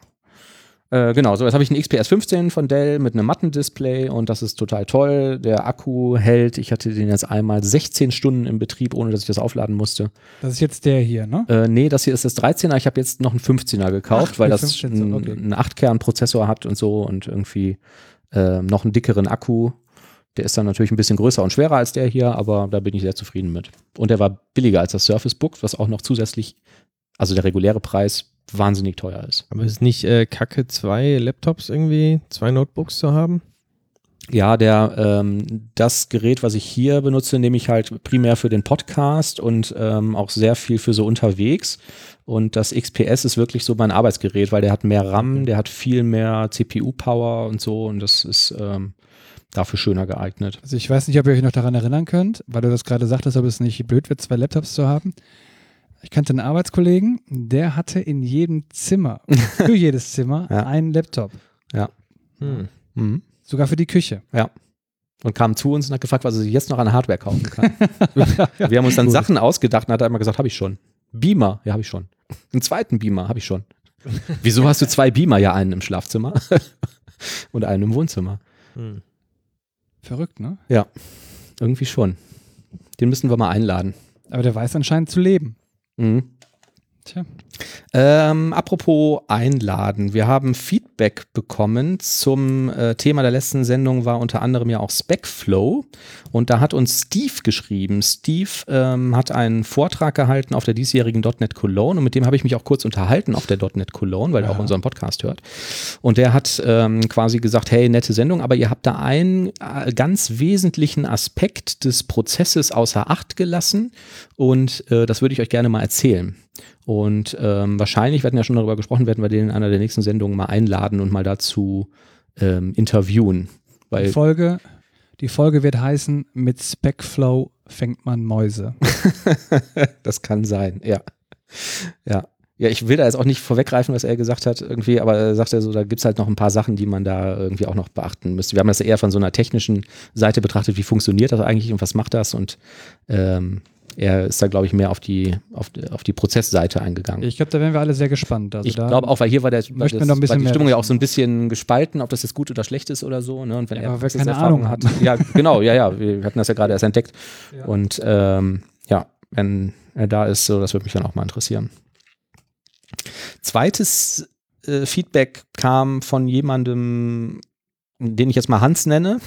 Äh, genau, so jetzt habe ich einen XPS 15 von Dell mit einem Mattendisplay und das ist total toll. Der Akku hält, ich hatte den jetzt einmal 16 Stunden im Betrieb, ohne dass ich das aufladen musste. Das ist jetzt der hier, ne? Äh, nee, das hier ist das 13er. Ich habe jetzt noch einen 15er gekauft, Ach, weil das okay. einen 8-Kern-Prozessor hat und so und irgendwie äh, noch einen dickeren Akku. Der ist dann natürlich ein bisschen größer und schwerer als der hier, aber da bin ich sehr zufrieden mit. Und der war billiger als das Surface Book, was auch noch zusätzlich, also der reguläre Preis wahnsinnig teuer ist. Aber ist nicht äh, kacke, zwei Laptops irgendwie, zwei Notebooks zu haben? Ja, der, ähm, das Gerät, was ich hier benutze, nehme ich halt primär für den Podcast und ähm, auch sehr viel für so unterwegs. Und das XPS ist wirklich so mein Arbeitsgerät, weil der hat mehr RAM, der hat viel mehr CPU-Power und so und das ist ähm, dafür schöner geeignet. Also ich weiß nicht, ob ihr euch noch daran erinnern könnt, weil du das gerade sagtest, ob es nicht blöd wird, zwei Laptops zu haben. Ich kannte einen Arbeitskollegen, der hatte in jedem Zimmer, für jedes Zimmer, ja. einen Laptop. Ja. Hm. Mhm. Sogar für die Küche. Ja. Und kam zu uns und hat gefragt, was er sich jetzt noch an Hardware kaufen kann. Wir haben uns dann Sachen ausgedacht und hat einmal gesagt, habe ich schon. Beamer, ja, habe ich schon. Einen zweiten Beamer, habe ich schon. Wieso hast du zwei Beamer? Ja, einen im Schlafzimmer und einen im Wohnzimmer. Hm. Verrückt, ne? Ja, irgendwie schon. Den müssen wir mal einladen. Aber der weiß anscheinend zu leben. Mhm. Tja. Ähm, apropos einladen. Wir haben Feedback bekommen zum äh, Thema der letzten Sendung, war unter anderem ja auch Specflow. Und da hat uns Steve geschrieben. Steve ähm, hat einen Vortrag gehalten auf der diesjährigen .NET Cologne und mit dem habe ich mich auch kurz unterhalten auf der .NET Cologne, weil ja. er auch unseren Podcast hört. Und der hat ähm, quasi gesagt, hey, nette Sendung, aber ihr habt da einen äh, ganz wesentlichen Aspekt des Prozesses außer Acht gelassen und äh, das würde ich euch gerne mal erzählen. Und ähm, wahrscheinlich, wir hatten ja schon darüber gesprochen, werden wir den in einer der nächsten Sendungen mal einladen und mal dazu ähm, interviewen. Weil die, Folge, die Folge wird heißen, mit Specflow fängt man Mäuse. das kann sein, ja. Ja. Ja, ich will da jetzt auch nicht vorweggreifen, was er gesagt hat, irgendwie, aber er sagt ja so, da gibt es halt noch ein paar Sachen, die man da irgendwie auch noch beachten müsste. Wir haben das eher von so einer technischen Seite betrachtet, wie funktioniert das eigentlich und was macht das und ähm, er ist da, glaube ich, mehr auf die, auf, die- auf die Prozessseite eingegangen. Ich glaube, da wären wir alle sehr gespannt. Also ich glaube auch, weil hier war, der, war, das, noch ein bisschen war die Stimmung ja auch so ein bisschen gespalten, ob das jetzt gut oder schlecht ist oder so. Ne? Und wenn Ja, er aber wer keine Ahnung hat. Ja, genau, ja, ja. Wir hatten das ja gerade erst entdeckt. Ja. Und ähm, ja, wenn er da ist, so, das würde mich dann auch mal interessieren. Zweites äh, Feedback kam von jemandem, den ich jetzt mal Hans nenne,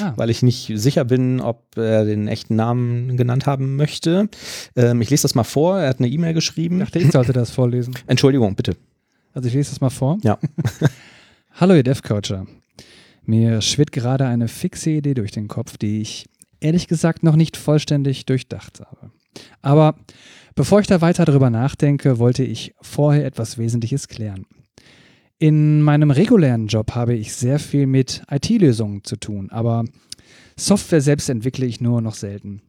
Ah. weil ich nicht sicher bin, ob er den echten Namen genannt haben möchte. Ähm, ich lese das mal vor. Er hat eine E-Mail Ich geschrieben. dachte, ich sollte das vorlesen. Entschuldigung, bitte. Also ich lese das mal vor. Ja. Hallo ihr Dev-Coacher. Mir schwirrt gerade eine fixe Idee durch den Kopf, die ich ehrlich gesagt noch nicht vollständig durchdacht habe. Aber bevor ich da weiter drüber nachdenke, wollte ich vorher etwas Wesentliches klären. In meinem regulären Job habe ich sehr viel mit IT-Lösungen zu tun, aber Software selbst entwickle ich nur noch selten.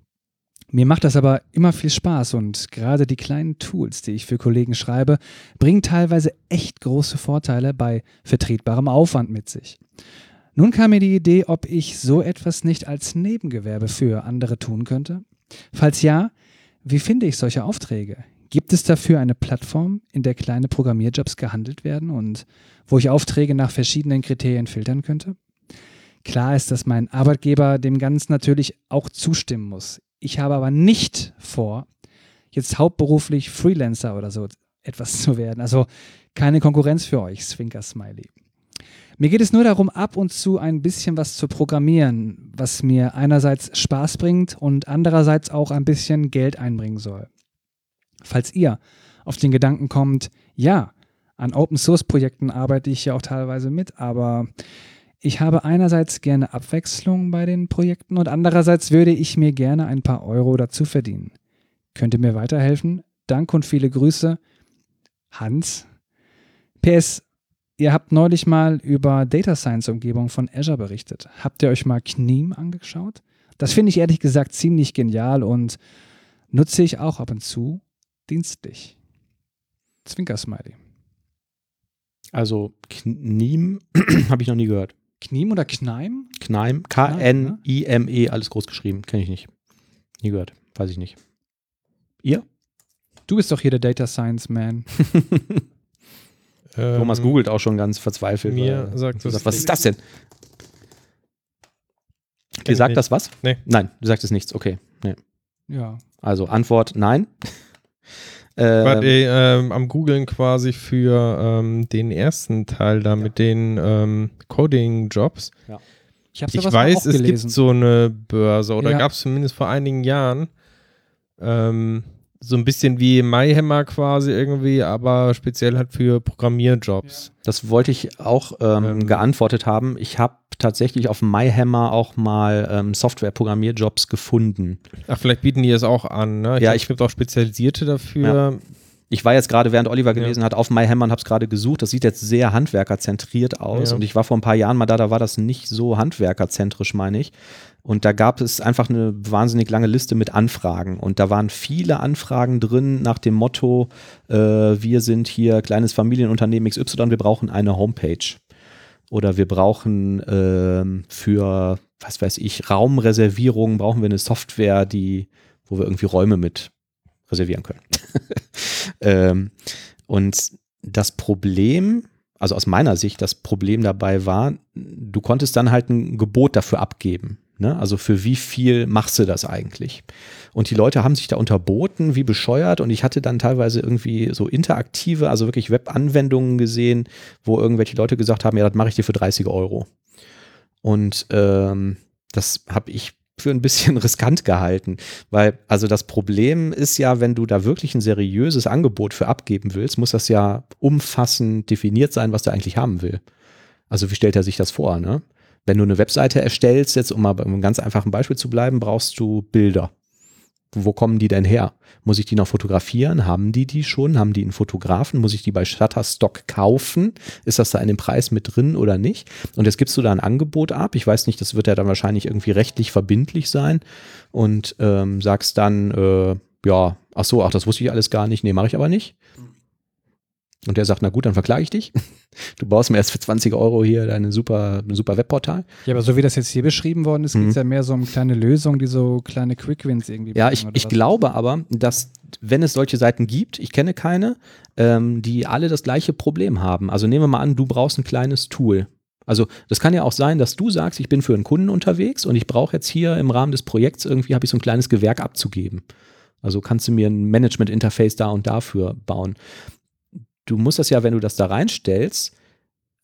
Mir macht das aber immer viel Spaß und gerade die kleinen Tools, die ich für Kollegen schreibe, bringen teilweise echt große Vorteile bei vertretbarem Aufwand mit sich. Nun kam mir die Idee, ob ich so etwas nicht als Nebengewerbe für andere tun könnte. Falls ja, wie finde ich solche Aufträge? Gibt es dafür eine Plattform, in der kleine Programmierjobs gehandelt werden und wo ich Aufträge nach verschiedenen Kriterien filtern könnte? Klar ist, dass mein Arbeitgeber dem Ganzen natürlich auch zustimmen muss. Ich habe aber nicht vor, jetzt hauptberuflich Freelancer oder so etwas zu werden. Also keine Konkurrenz für euch, Swinker Smiley. Mir geht es nur darum, ab und zu ein bisschen was zu programmieren, was mir einerseits Spaß bringt und andererseits auch ein bisschen Geld einbringen soll. Falls ihr auf den Gedanken kommt, ja, an Open Source Projekten arbeite ich ja auch teilweise mit, aber ich habe einerseits gerne Abwechslung bei den Projekten und andererseits würde ich mir gerne ein paar Euro dazu verdienen. Könnt ihr mir weiterhelfen? Dank und viele Grüße. Hans. PS, ihr habt neulich mal über Data Science Umgebung von Azure berichtet. Habt ihr euch mal Kneem angeschaut? Das finde ich ehrlich gesagt ziemlich genial und nutze ich auch ab und zu dienstlich. Zwinker-Smiley. Also Knieem habe ich noch nie gehört. Kneem oder Kneim? Kneim, K-N-I-M-E, E, alles groß geschrieben. Kenne ich nicht. Nie gehört. Weiß ich nicht. Ihr? Du bist doch hier der Data Science Man. Ähm, Thomas googelt auch schon ganz verzweifelt. mir weil- sagt das sagt, was ist das denn? Dir sagt nicht. das was? Nee. Nein, du sagst es nichts. Okay. Nee. Ja. Also Antwort nein. Ähm, ey, ähm, am Googeln quasi für ähm, den ersten Teil da mit den ähm, Coding-Jobs. Ich habe Ich sowas weiß, es gelesen. gibt so eine Börse oder Ja. gab es zumindest vor einigen Jahren. Ähm, so ein bisschen wie MyHammer quasi irgendwie, aber speziell halt für Programmierjobs. Das wollte ich auch ähm, Ähm. geantwortet haben. Ich habe tatsächlich auf MyHammer auch mal ähm, Software-Programmierjobs gefunden. Ach, vielleicht bieten die es auch an, ne? Ja, glaub, ich- gibt auch Spezialisierte dafür. Ich war jetzt gerade, während Oliver gelesen hat, auf MyHammer und habe es gerade gesucht. Das sieht jetzt sehr handwerkerzentriert aus. Ja. Und ich war vor ein paar Jahren mal da, da war das nicht so handwerkerzentrisch, meine ich. Und da gab es einfach eine wahnsinnig lange Liste mit Anfragen. Und da waren viele Anfragen drin nach dem Motto, äh, wir sind hier kleines Familienunternehmen XY, wir brauchen eine Homepage. Oder wir brauchen ähm, für, was weiß ich, Raumreservierung, brauchen wir eine Software, die, wo wir irgendwie Räume mit reservieren können. ähm, und das Problem, also aus meiner Sicht, das Problem dabei war, du konntest dann halt ein Gebot dafür abgeben. Ne? Also für wie viel machst du das eigentlich? Und die Leute haben sich da unterboten, wie bescheuert. Und ich hatte dann teilweise irgendwie so interaktive, also wirklich Web-Anwendungen gesehen, wo irgendwelche Leute gesagt haben, ja, das mache ich dir für 30 Euro. Und ähm, das habe ich für ein bisschen riskant gehalten, weil also das Problem ist ja, wenn du da wirklich ein seriöses Angebot für abgeben willst, muss das ja umfassend definiert sein, was der eigentlich haben will. Also wie stellt er sich das vor? Ne? Wenn du eine Webseite erstellst, jetzt um mal bei einem ganz einfachen Beispiel zu bleiben, brauchst du Bilder. Wo kommen die denn her? Muss ich die noch fotografieren? Haben die die schon? Haben die einen Fotografen? Muss ich die bei Shutterstock kaufen? Ist das da in dem Preis mit drin oder nicht? Und jetzt gibst du da ein Angebot ab. Ich weiß nicht, das wird ja dann wahrscheinlich irgendwie rechtlich verbindlich sein. Und ähm, sagst dann, äh, ja, ach so, ach, das wusste ich alles gar nicht. Nee, mache ich aber nicht. Und der sagt, na gut, dann verklage ich dich. Du baust mir erst für 20 Euro hier deine super, super Webportal. Ja, aber so wie das jetzt hier beschrieben worden ist, Mhm. geht es ja mehr so um kleine Lösungen, die so kleine Quick-Wins irgendwie Ja, ich, ich was? glaube aber, dass wenn es solche Seiten gibt, ich kenne keine, ähm, die alle das gleiche Problem haben. Also nehmen wir mal an, du brauchst ein kleines Tool. Also das kann ja auch sein, dass du sagst, ich bin für einen Kunden unterwegs und ich brauche jetzt hier im Rahmen des Projekts irgendwie, habe ich so ein kleines Gewerk abzugeben. Also kannst du mir ein Management-Interface da und dafür bauen. Du musst das ja, wenn du das da reinstellst,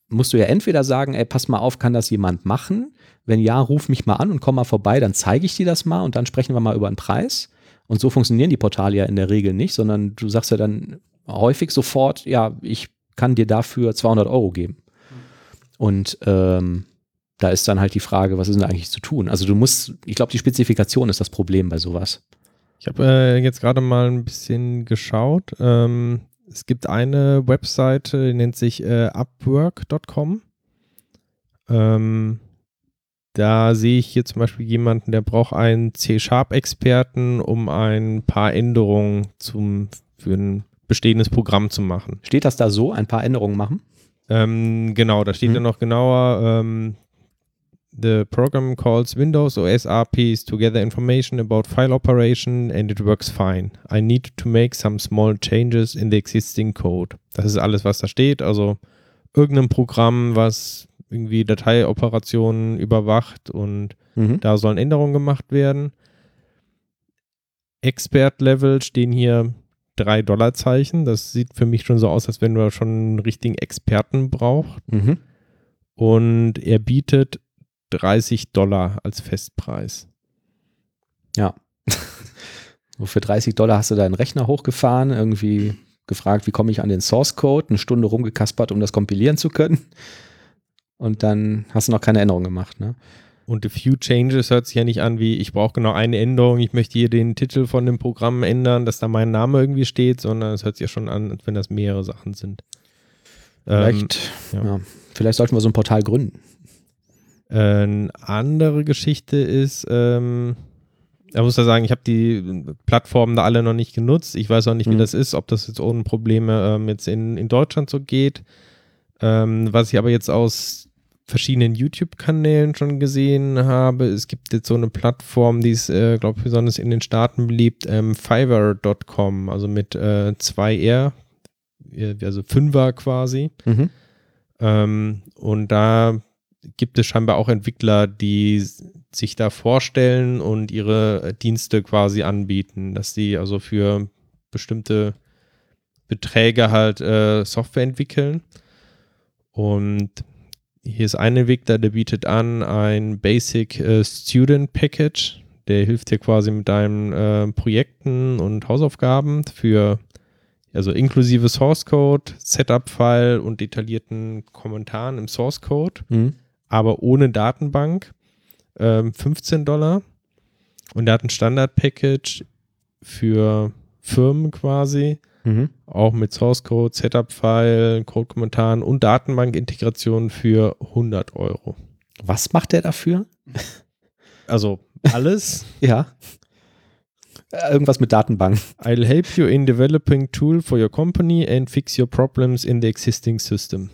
musst du ja entweder sagen, ey, pass mal auf, kann das jemand machen? Wenn ja, ruf mich mal an und komm mal vorbei, dann zeige ich dir das mal und dann sprechen wir mal über einen Preis. Und so funktionieren die Portale ja in der Regel nicht, sondern du sagst ja dann häufig sofort, ja, ich kann dir dafür 200 Euro geben. Und ähm, da ist dann halt die Frage, was ist denn eigentlich zu tun? Also du musst, ich glaube, die Spezifikation ist das Problem bei sowas. Ich habe äh, jetzt gerade mal ein bisschen geschaut. Ähm, es gibt eine Webseite, die nennt sich äh, upwork.com. Ähm, da sehe ich hier zum Beispiel jemanden, der braucht einen C-Sharp-Experten, um ein paar Änderungen zum, für ein bestehendes Programm zu machen. Steht das da so, ein paar Änderungen machen? Ähm, genau, da steht Mhm. ja noch genauer, ähm, the program calls Windows OS RPs to gather information about file operation and it works fine. I need to make some small changes in the existing code. Das ist alles, was da steht. Also irgendein Programm, was irgendwie Dateioperationen überwacht und Mhm. da sollen Änderungen gemacht werden. Expert-Level stehen hier drei Dollarzeichen. Das sieht für mich schon so aus, als wenn du schon einen richtigen Experten brauchst. Mhm. Und er bietet 30 Dollar als Festpreis. Ja. so für 30 Dollar hast du deinen Rechner hochgefahren, irgendwie gefragt, wie komme ich an den Source Code, eine Stunde rumgekaspert, um das kompilieren zu können. Und dann hast du noch keine Änderung gemacht, ne? Und a few changes hört sich ja nicht an wie, ich brauche genau eine Änderung, ich möchte hier den Titel von dem Programm ändern, dass da mein Name irgendwie steht, sondern es hört sich ja schon an, als wenn das mehrere Sachen sind. Vielleicht, ja. ja. vielleicht sollten wir so ein Portal gründen. Äh, eine andere Geschichte ist, ähm, da muss ich sagen, ich habe die Plattformen da alle noch nicht genutzt. Ich weiß auch nicht, wie Mhm. das ist, ob das jetzt ohne Probleme ähm, jetzt in, in Deutschland so geht. Ähm, was ich aber jetzt aus verschiedenen YouTube-Kanälen schon gesehen habe, es gibt jetzt so eine Plattform, die ist, äh, glaube ich, besonders in den Staaten beliebt, ähm, Fiverr.com, also mit äh, 2R, äh, also Fünfer quasi. Mhm. Ähm, und da gibt es scheinbar auch Entwickler, die sich da vorstellen und ihre äh, Dienste quasi anbieten, dass die also für bestimmte Beträge halt äh, Software entwickeln. Und hier ist ein Entwickler, der bietet an ein Basic äh, Student Package. Der hilft dir quasi mit deinen äh, Projekten und Hausaufgaben für, also inklusive Source Code, Setup-File und detaillierten Kommentaren im Source Code, Mhm. Aber ohne Datenbank. Ähm, 15 Dollar. Und er hat ein Standard-Package für Firmen quasi, Mhm. auch mit Source Code, Setup-File, Code-Kommentaren und Datenbank-Integration für 100 Euro. Was macht der dafür? Also alles. Ja. Irgendwas mit Datenbank. I'll help you in developing tool for your company and fix your problems in the existing system.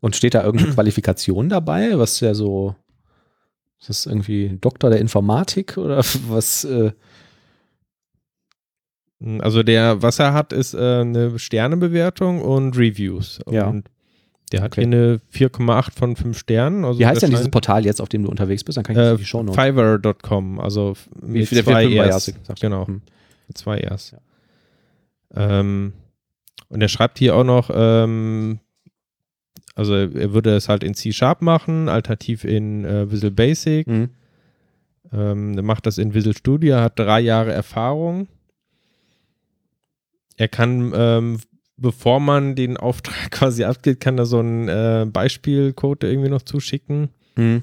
Und steht da irgendeine Qualifikation dabei? Was ja so. Ist das irgendwie Doktor der Informatik oder was? Äh, Also der, was er hat, ist äh, eine Sternebewertung und Reviews. Ja. Und der hat Okay. hier eine 4,8 von 5 Sternen. Also wie heißt denn dieses Portal jetzt, auf dem du unterwegs bist? Dann kann ich Äh, die Show Notes. Fiverr.com, also Wie mit viel- zwei gesagt. Genau, Hm. mit zwei Rs. Ähm, und er schreibt hier auch noch, ähm, also er würde es halt in C-Sharp machen, alternativ in äh, Visual Basic. Mhm. Ähm, er macht das in Visual Studio, hat drei Jahre Erfahrung. Er kann, ähm, bevor man den Auftrag quasi abgibt, kann er so einen äh, Beispielcode irgendwie noch zuschicken. Mhm.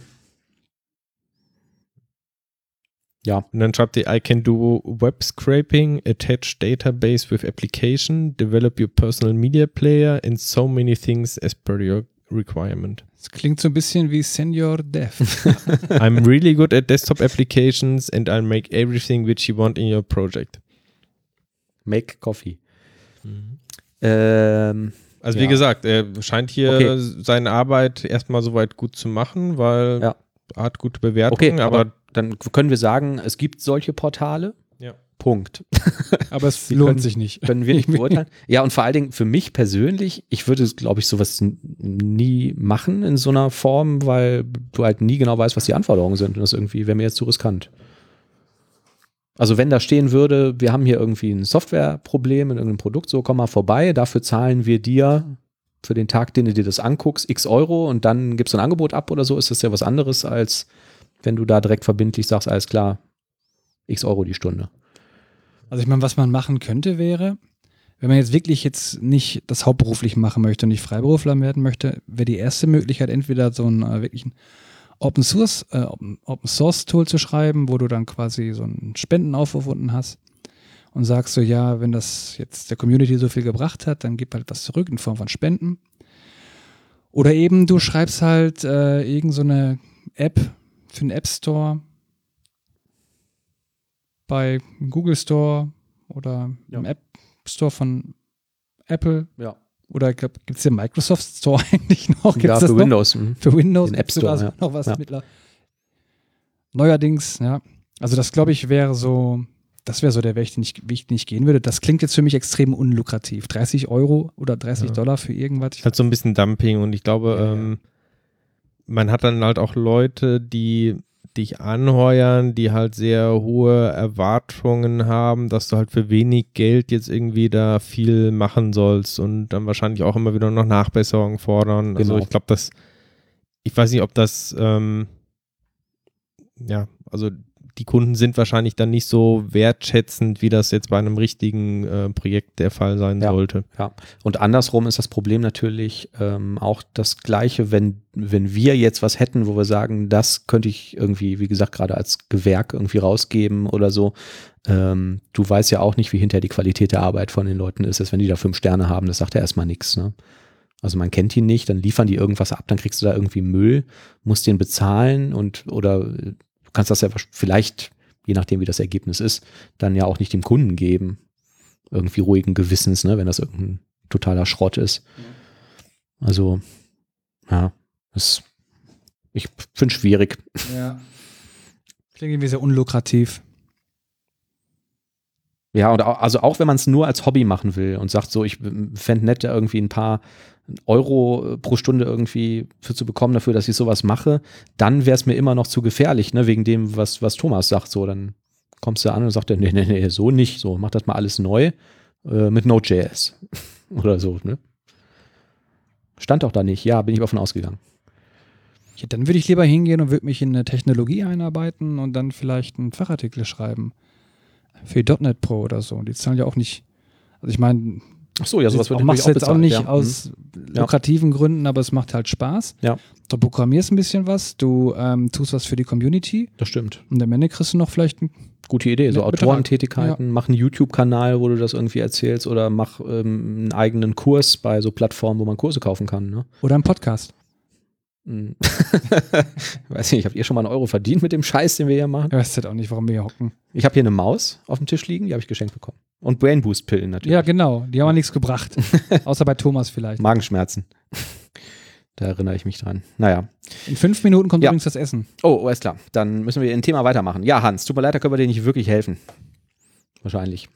Ja, Und dann schreibt ihr, I can do web scraping, attach database with application, develop your personal media player and so many things as per your requirement. Das klingt so ein bisschen wie Senior Dev. I'm really good at desktop applications and I'll make everything which you want in your project. Make Coffee. Ähm, Also Ja. wie gesagt, er scheint hier Okay. seine Arbeit erstmal soweit gut zu machen, weil Ja. er hat gute Bewertungen, Okay, aber, aber dann können wir sagen, es gibt solche Portale. Ja. Punkt. Aber es lohnt können- sich nicht. Können wir nicht beurteilen. Ja, und vor allen Dingen für mich persönlich, ich würde, glaube ich, sowas nie machen in so einer Form, weil du halt nie genau weißt, was die Anforderungen sind. Und das irgendwie wäre mir jetzt zu riskant. Also wenn da stehen würde, wir haben hier irgendwie ein Softwareproblem in irgendeinem Produkt, so komm mal vorbei, dafür zahlen wir dir für den Tag, den du dir das anguckst, x Euro und dann gibst du ein Angebot ab oder so, ist das ja was anderes, als wenn du da direkt verbindlich sagst, alles klar, x Euro die Stunde. Also ich meine, was man machen könnte wäre, wenn man jetzt wirklich jetzt nicht das hauptberuflich machen möchte und nicht Freiberufler werden möchte, wäre die erste Möglichkeit entweder so ein äh, wirklich ein Open Source, äh, Open, Source Tool zu schreiben, wo du dann quasi so einen Spendenaufruf unten hast und sagst so, ja, wenn das jetzt der Community so viel gebracht hat, dann gib halt was zurück in Form von Spenden. Oder eben du schreibst halt äh, irgend so App für den App Store bei Google Store oder Ja. im App Store von Apple Ja. oder gibt es den Microsoft Store eigentlich noch? Gibt's ja, für noch? Windows. mhm. Für Windows Den App gibt's sogar Store, noch was Ja. mittler. Neuerdings, ja. Also das glaube ich wäre so, das wäre so der Weg, den ich, Weg, den ich gehen würde. Das klingt jetzt für mich extrem unlukrativ. 30 Euro oder 30 Ja. Dollar für irgendwas. Halt so ein bisschen Dumping und ich glaube, Ja, ja. ähm, man hat dann halt auch Leute, die dich anheuern, die halt sehr hohe Erwartungen haben, dass du halt für wenig Geld jetzt irgendwie da viel machen sollst und dann wahrscheinlich auch immer wieder noch Nachbesserungen fordern. Also Genau. ich glaube, das, ich weiß nicht, ob das, ähm, ja, also die Kunden sind wahrscheinlich dann nicht so wertschätzend, wie das jetzt bei einem richtigen äh, Projekt der Fall sein Ja. sollte. Und andersrum ist das Problem natürlich ähm, auch das gleiche, wenn, wenn wir jetzt was hätten, wo wir sagen, das könnte ich irgendwie, wie gesagt, gerade als Gewerk irgendwie rausgeben oder so. Ähm, du weißt ja auch nicht, wie hinterher die Qualität der Arbeit von den Leuten ist. Dass wenn die da fünf Sterne haben, das sagt ja erstmal nichts. Ne? Also man kennt ihn nicht, dann liefern die irgendwas ab, dann kriegst du da irgendwie Müll, musst den bezahlen und oder kannst das ja vielleicht, je nachdem wie das Ergebnis ist, dann ja auch nicht dem Kunden geben. Irgendwie ruhigen Gewissens, ne, wenn das irgendein totaler Schrott ist. Also, ja, das, ich finde schwierig. ja. Klingt irgendwie sehr unlukrativ. Ja, und also auch wenn man es nur als Hobby machen will und sagt so, ich fände nett, da irgendwie ein paar Euro äh, pro Stunde irgendwie für zu bekommen dafür, dass ich sowas mache, dann wäre es mir immer noch zu gefährlich, ne, wegen dem, was, was Thomas sagt. So, dann kommst du an und sagt er, nee, nee, nee, so nicht. So, mach das mal alles neu äh, mit Node.js oder so, ne? Stand auch da nicht. Ja, bin ich davon ausgegangen. Ja, dann würde ich lieber hingehen und würde mich in eine Technologie einarbeiten und dann vielleicht einen Fachartikel schreiben. Für .NET Pro oder so. Die zahlen ja auch nicht. Also ich meine, Ach so, ja, sowas wird auch, machst du natürlich jetzt auch nicht bezahlt, ja. aus lukrativen Gründen, aber es macht halt Spaß. Ja. Du programmierst ein bisschen was, du ähm, tust was für die Community Mhm, Das stimmt. und am Ende kriegst du noch vielleicht ein Gute Idee. So. Autorentätigkeiten, mach einen YouTube-Kanal, wo du das irgendwie erzählst oder mach ähm, einen eigenen Kurs bei so Plattformen, wo man Kurse kaufen kann. Ne? oder ein Podcast. Hm. Weiß nicht, habt ihr schon mal einen Euro verdient mit dem Scheiß, den wir hier machen? Ich weiß halt auch nicht, warum wir hier hocken. Ich habe hier eine Maus auf dem Tisch liegen, die habe ich geschenkt bekommen. Und Brain Boost Pillen natürlich. Ja, genau. Die haben ja nichts gebracht. Außer bei Thomas vielleicht. Magenschmerzen. Da erinnere ich mich dran. Naja. In fünf Minuten kommt Ja. übrigens das Essen. Oh, alles klar. Dann müssen wir ein Thema weitermachen. Ja, Hans, tut mir leid, da können wir dir nicht wirklich helfen. Wahrscheinlich.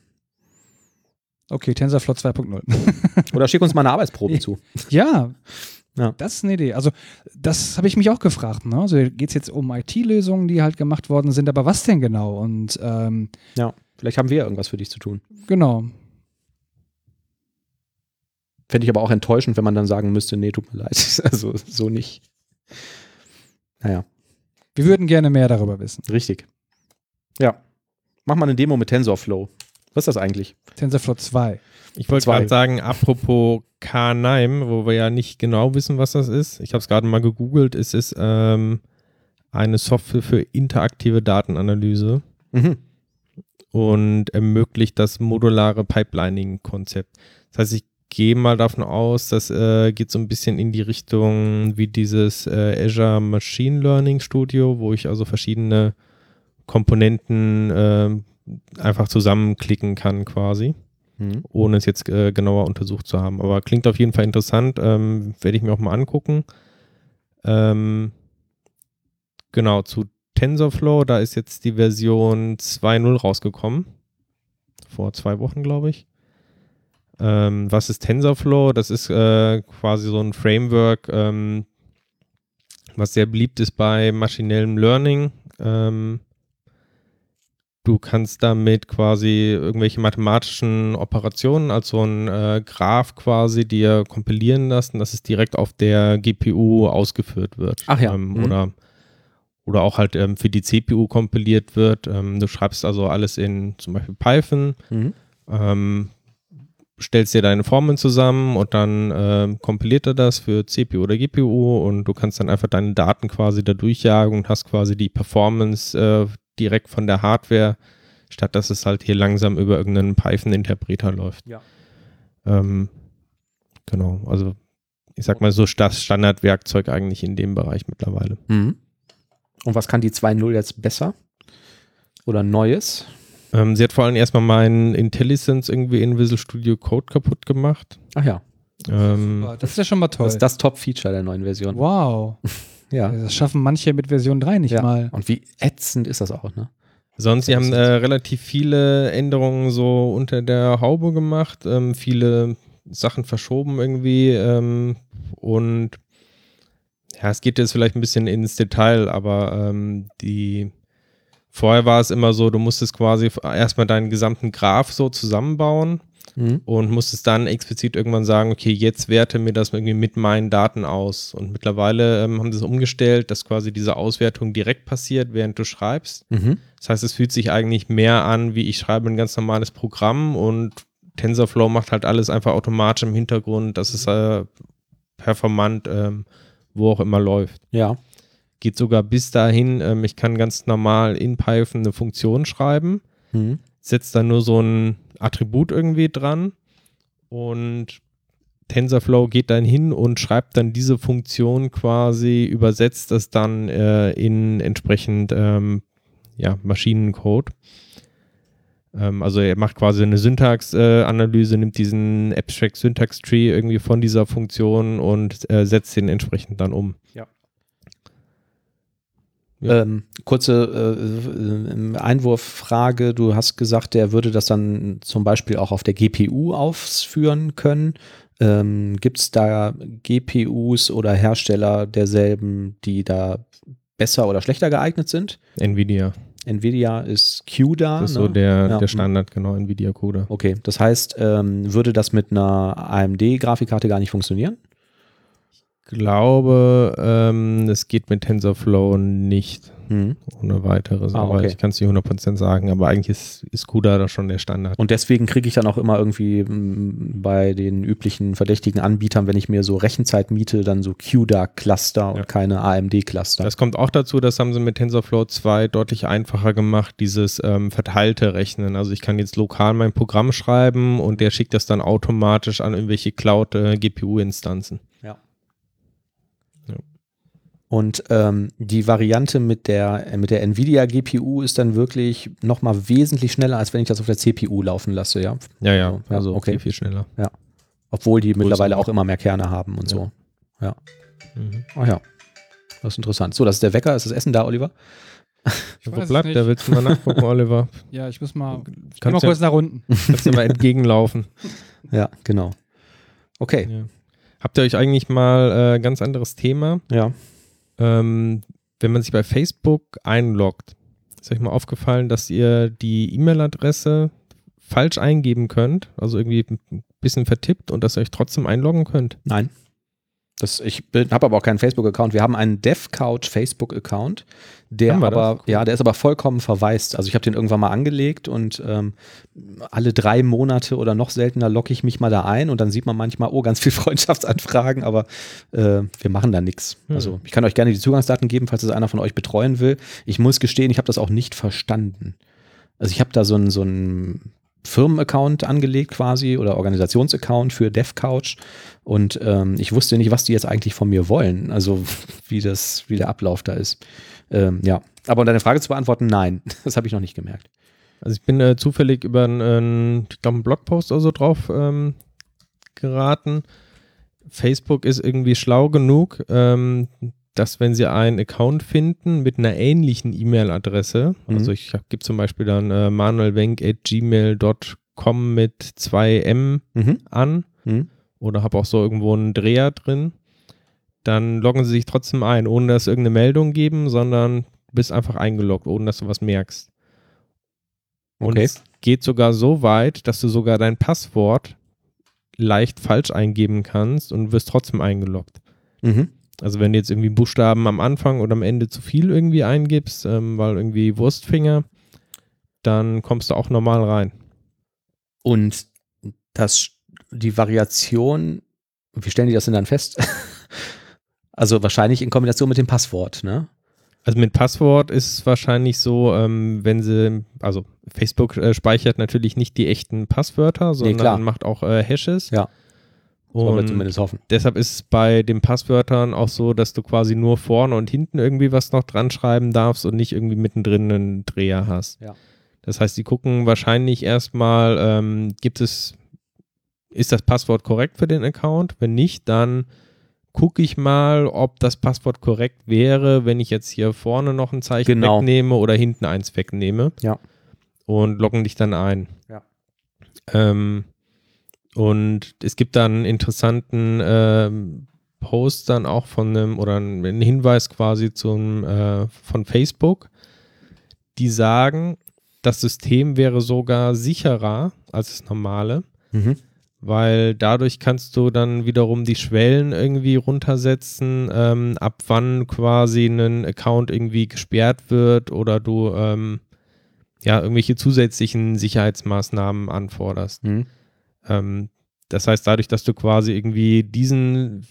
Okay, TensorFlow 2.0. Oder schick uns mal eine Arbeitsprobe zu. Ja, Ja. das ist eine Idee. Also, das habe ich mich auch gefragt. Ne? Also, geht es jetzt um IT-Lösungen, die halt gemacht worden sind, aber was denn genau? Und ähm, Ja. Vielleicht haben wir irgendwas für dich zu tun. genau. Fände ich aber auch enttäuschend, wenn man dann sagen müsste, nee, tut mir leid. Also so nicht. Naja, Wir würden gerne mehr darüber wissen. richtig. Ja. Mach mal eine Demo mit TensorFlow. Was ist das eigentlich? TensorFlow 2. Ich wollte gerade sagen, apropos K9, wo wir ja nicht genau wissen, was das ist. Ich habe es gerade mal gegoogelt. Es ist ähm, eine Software für interaktive Datenanalyse Mhm. und ermöglicht das modulare Pipelining-Konzept. Das heißt, ich gehe mal davon aus, das äh, geht so ein bisschen in die Richtung wie dieses äh, Azure Machine Learning Studio, wo ich also verschiedene Komponenten äh, einfach zusammenklicken kann quasi. Mhm. ohne es jetzt äh, genauer untersucht zu haben. Aber klingt auf jeden Fall interessant, ähm, werde ich mir auch mal angucken. Ähm, genau, zu TensorFlow, da ist jetzt die Version 2.0 rausgekommen. Vor zwei Wochen, glaube ich. Ähm, was ist TensorFlow? Das ist äh, quasi so ein Framework, ähm, was sehr beliebt ist bei maschinellem Learning. Ähm, du kannst damit quasi irgendwelche mathematischen Operationen, also ein äh, Graph quasi dir kompilieren lassen, dass es direkt auf der GPU ausgeführt wird. Ach ja. Ähm, Mhm. Oder oder auch halt ähm, für die CPU kompiliert wird. Ähm, du schreibst also alles in zum Beispiel Python, Mhm. ähm, stellst dir deine Formeln zusammen und dann ähm, kompiliert er das für CPU oder GPU und du kannst dann einfach deine Daten quasi da durchjagen und hast quasi die Performance äh, direkt von der Hardware, statt dass es halt hier langsam über irgendeinen Python-Interpreter läuft. Ja. Ähm, genau, also ich sag mal so das Standardwerkzeug eigentlich in dem Bereich mittlerweile. Mhm. Und was kann die 2.0 jetzt besser? Oder Neues? Ähm, sie hat vor allem erstmal meinen IntelliSense irgendwie in Visual Studio Code kaputt gemacht. Ach ja, Ähm, Das ist ja schon mal toll. das ist das Top-Feature der neuen Version. wow. Ja. Das schaffen manche mit Version 3 nicht ja. mal. Und wie ätzend ist das auch, ne? Sonst, sie haben äh, relativ viele Änderungen so unter der Haube gemacht, ähm, viele Sachen verschoben irgendwie ähm, und ja, es geht jetzt vielleicht ein bisschen ins Detail, aber ähm, die vorher war es immer so, du musstest quasi erstmal deinen gesamten Graph so zusammenbauen Mhm. und musstest dann explizit irgendwann sagen, okay, jetzt werte mir das irgendwie mit meinen Daten aus. Und mittlerweile ähm, haben sie es umgestellt, dass quasi diese Auswertung direkt passiert, während du schreibst. Mhm. Das heißt, es fühlt sich eigentlich mehr an, wie ich schreibe ein ganz normales Programm und TensorFlow macht halt alles einfach automatisch im Hintergrund, dass es äh, performant ähm, wo auch immer läuft. Ja. Geht sogar bis dahin, ähm, ich kann ganz normal in Python eine Funktion schreiben, Mhm. Setze dann nur so ein Attribut irgendwie dran und TensorFlow geht dann hin und schreibt dann diese Funktion quasi, übersetzt das dann äh, in entsprechend ähm, ja, Maschinencode. Ähm, also er macht quasi eine Syntax-Analyse, äh, nimmt diesen Abstract Syntax Tree irgendwie von dieser Funktion und äh, setzt den entsprechend dann um. Ja. Ähm, kurze äh, äh, Einwurffrage. Du hast gesagt, der würde das dann zum Beispiel auch auf der GPU ausführen können. Ähm, Gibt es da GPUs oder Hersteller derselben, die da besser oder schlechter geeignet sind? Nvidia. Nvidia ist CUDA. Das ist ne? so der, Ja. der Standard, genau, Nvidia-Coder. Okay, das heißt, ähm, würde das mit einer AMD-Grafikkarte gar nicht funktionieren? Glaube, ähm, es geht mit TensorFlow nicht Hm. ohne weiteres. Ah, aber okay. ich kann es nicht 100% sagen, aber eigentlich ist, ist CUDA da schon der Standard. Und deswegen kriege ich dann auch immer irgendwie m, bei den üblichen verdächtigen Anbietern, wenn ich mir so Rechenzeit miete, dann so CUDA-Cluster und Ja. keine AMD-Cluster. Das kommt auch dazu, das haben sie mit TensorFlow 2 deutlich einfacher gemacht, dieses ähm, verteilte Rechnen. Also ich kann jetzt lokal mein Programm schreiben und der schickt das dann automatisch an irgendwelche Cloud-GPU-Instanzen. Und ähm, die Variante mit der, äh, mit der Nvidia GPU ist dann wirklich nochmal wesentlich schneller, als wenn ich das auf der CPU laufen lasse, ja. Ja, ja, Ja, also okay. viel, viel schneller. Obwohl die mittlerweile noch. auch immer mehr Kerne haben und Ja. so. Mhm. Ach ja. Das ist interessant. So, das ist der Wecker. Ist das Essen da, Oliver? Ich Wo bleibt der? Willst du mal nachgucken, Oliver? Ja, ich muss mal, ich mal Kannst du kurz nach unten. kannst du mal entgegenlaufen. Ja, genau. Okay. Ja. Habt ihr euch eigentlich mal äh, ganz anderes Thema? Ja. Ähm, wenn man sich bei Facebook einloggt, ist euch mal aufgefallen, dass ihr die E-Mail-Adresse falsch eingeben könnt, also irgendwie ein bisschen vertippt und dass ihr euch trotzdem einloggen könnt? Nein. Das, ich habe aber auch keinen Facebook-Account. Wir haben einen DevCouch Facebook-Account, der aber, ja, der ist aber vollkommen verwaist. Also ich habe den irgendwann mal angelegt und ähm, alle drei Monate oder noch seltener logge ich mich mal da ein und dann sieht man manchmal, oh, ganz viel Freundschaftsanfragen, aber äh, wir machen da nichts. Hm. Also ich kann euch gerne die Zugangsdaten geben, falls es einer von euch betreuen will. Ich muss gestehen, ich habe das auch nicht verstanden. Also ich habe da so ein, so ein Firmenaccount angelegt quasi oder Organisationsaccount für DevCouch und ähm, ich wusste nicht, was die jetzt eigentlich von mir wollen, also wie das, wie der Ablauf da ist. Ähm, ja, aber um deine Frage zu beantworten, nein, das habe ich noch nicht gemerkt. Also ich bin äh, zufällig über einen, ich glaube, einen Blogpost oder so drauf ähm, geraten. Facebook ist irgendwie schlau genug, ähm, dass wenn sie einen Account finden mit einer ähnlichen E-Mail-Adresse, Mhm. also ich gebe zum Beispiel dann äh, manuelwenk.gmail.com mit 2m Mhm. an Mhm. oder habe auch so irgendwo einen Dreher drin, dann loggen sie sich trotzdem ein, ohne dass es irgendeine Meldung geben, sondern bist einfach eingeloggt, ohne dass du was merkst. Und Okay. es geht sogar so weit, dass du sogar dein Passwort leicht falsch eingeben kannst und wirst trotzdem eingeloggt. Mhm. Also wenn du jetzt irgendwie Buchstaben am Anfang oder am Ende zu viel irgendwie eingibst, ähm, weil irgendwie Wurstfinger, dann kommst du auch normal rein. Und das, die Variation, wie stellen die das denn dann fest? also wahrscheinlich in Kombination mit dem Passwort, ne? Also mit Passwort ist es wahrscheinlich so, ähm, wenn sie, also Facebook äh, speichert natürlich nicht die echten Passwörter, sondern klar. macht auch äh, Hashes. Ja. Wollen wir zumindest hoffen. deshalb ist es bei den Passwörtern auch so, dass du quasi nur vorne und hinten irgendwie was noch dran schreiben darfst und nicht irgendwie mittendrin einen Dreher hast. Ja. Das heißt, die gucken wahrscheinlich erstmal, ähm, gibt es, ist das Passwort korrekt für den Account? Wenn nicht, dann gucke ich mal, ob das Passwort korrekt wäre, wenn ich jetzt hier vorne noch ein Zeichen Genau. wegnehme oder hinten eins wegnehme. Ja. Und loggen dich dann ein. Ja. Ähm, und es gibt dann einen interessanten ähm, Post dann auch von einem oder einen Hinweis quasi zum äh, von Facebook, die sagen, das System wäre sogar sicherer als das normale, Mhm. weil dadurch kannst du dann wiederum die Schwellen irgendwie runtersetzen, ähm, ab wann quasi ein Account irgendwie gesperrt wird oder du ähm, ja irgendwelche zusätzlichen Sicherheitsmaßnahmen anforderst. Mhm. Ähm, das heißt, dadurch, dass du quasi irgendwie diesen,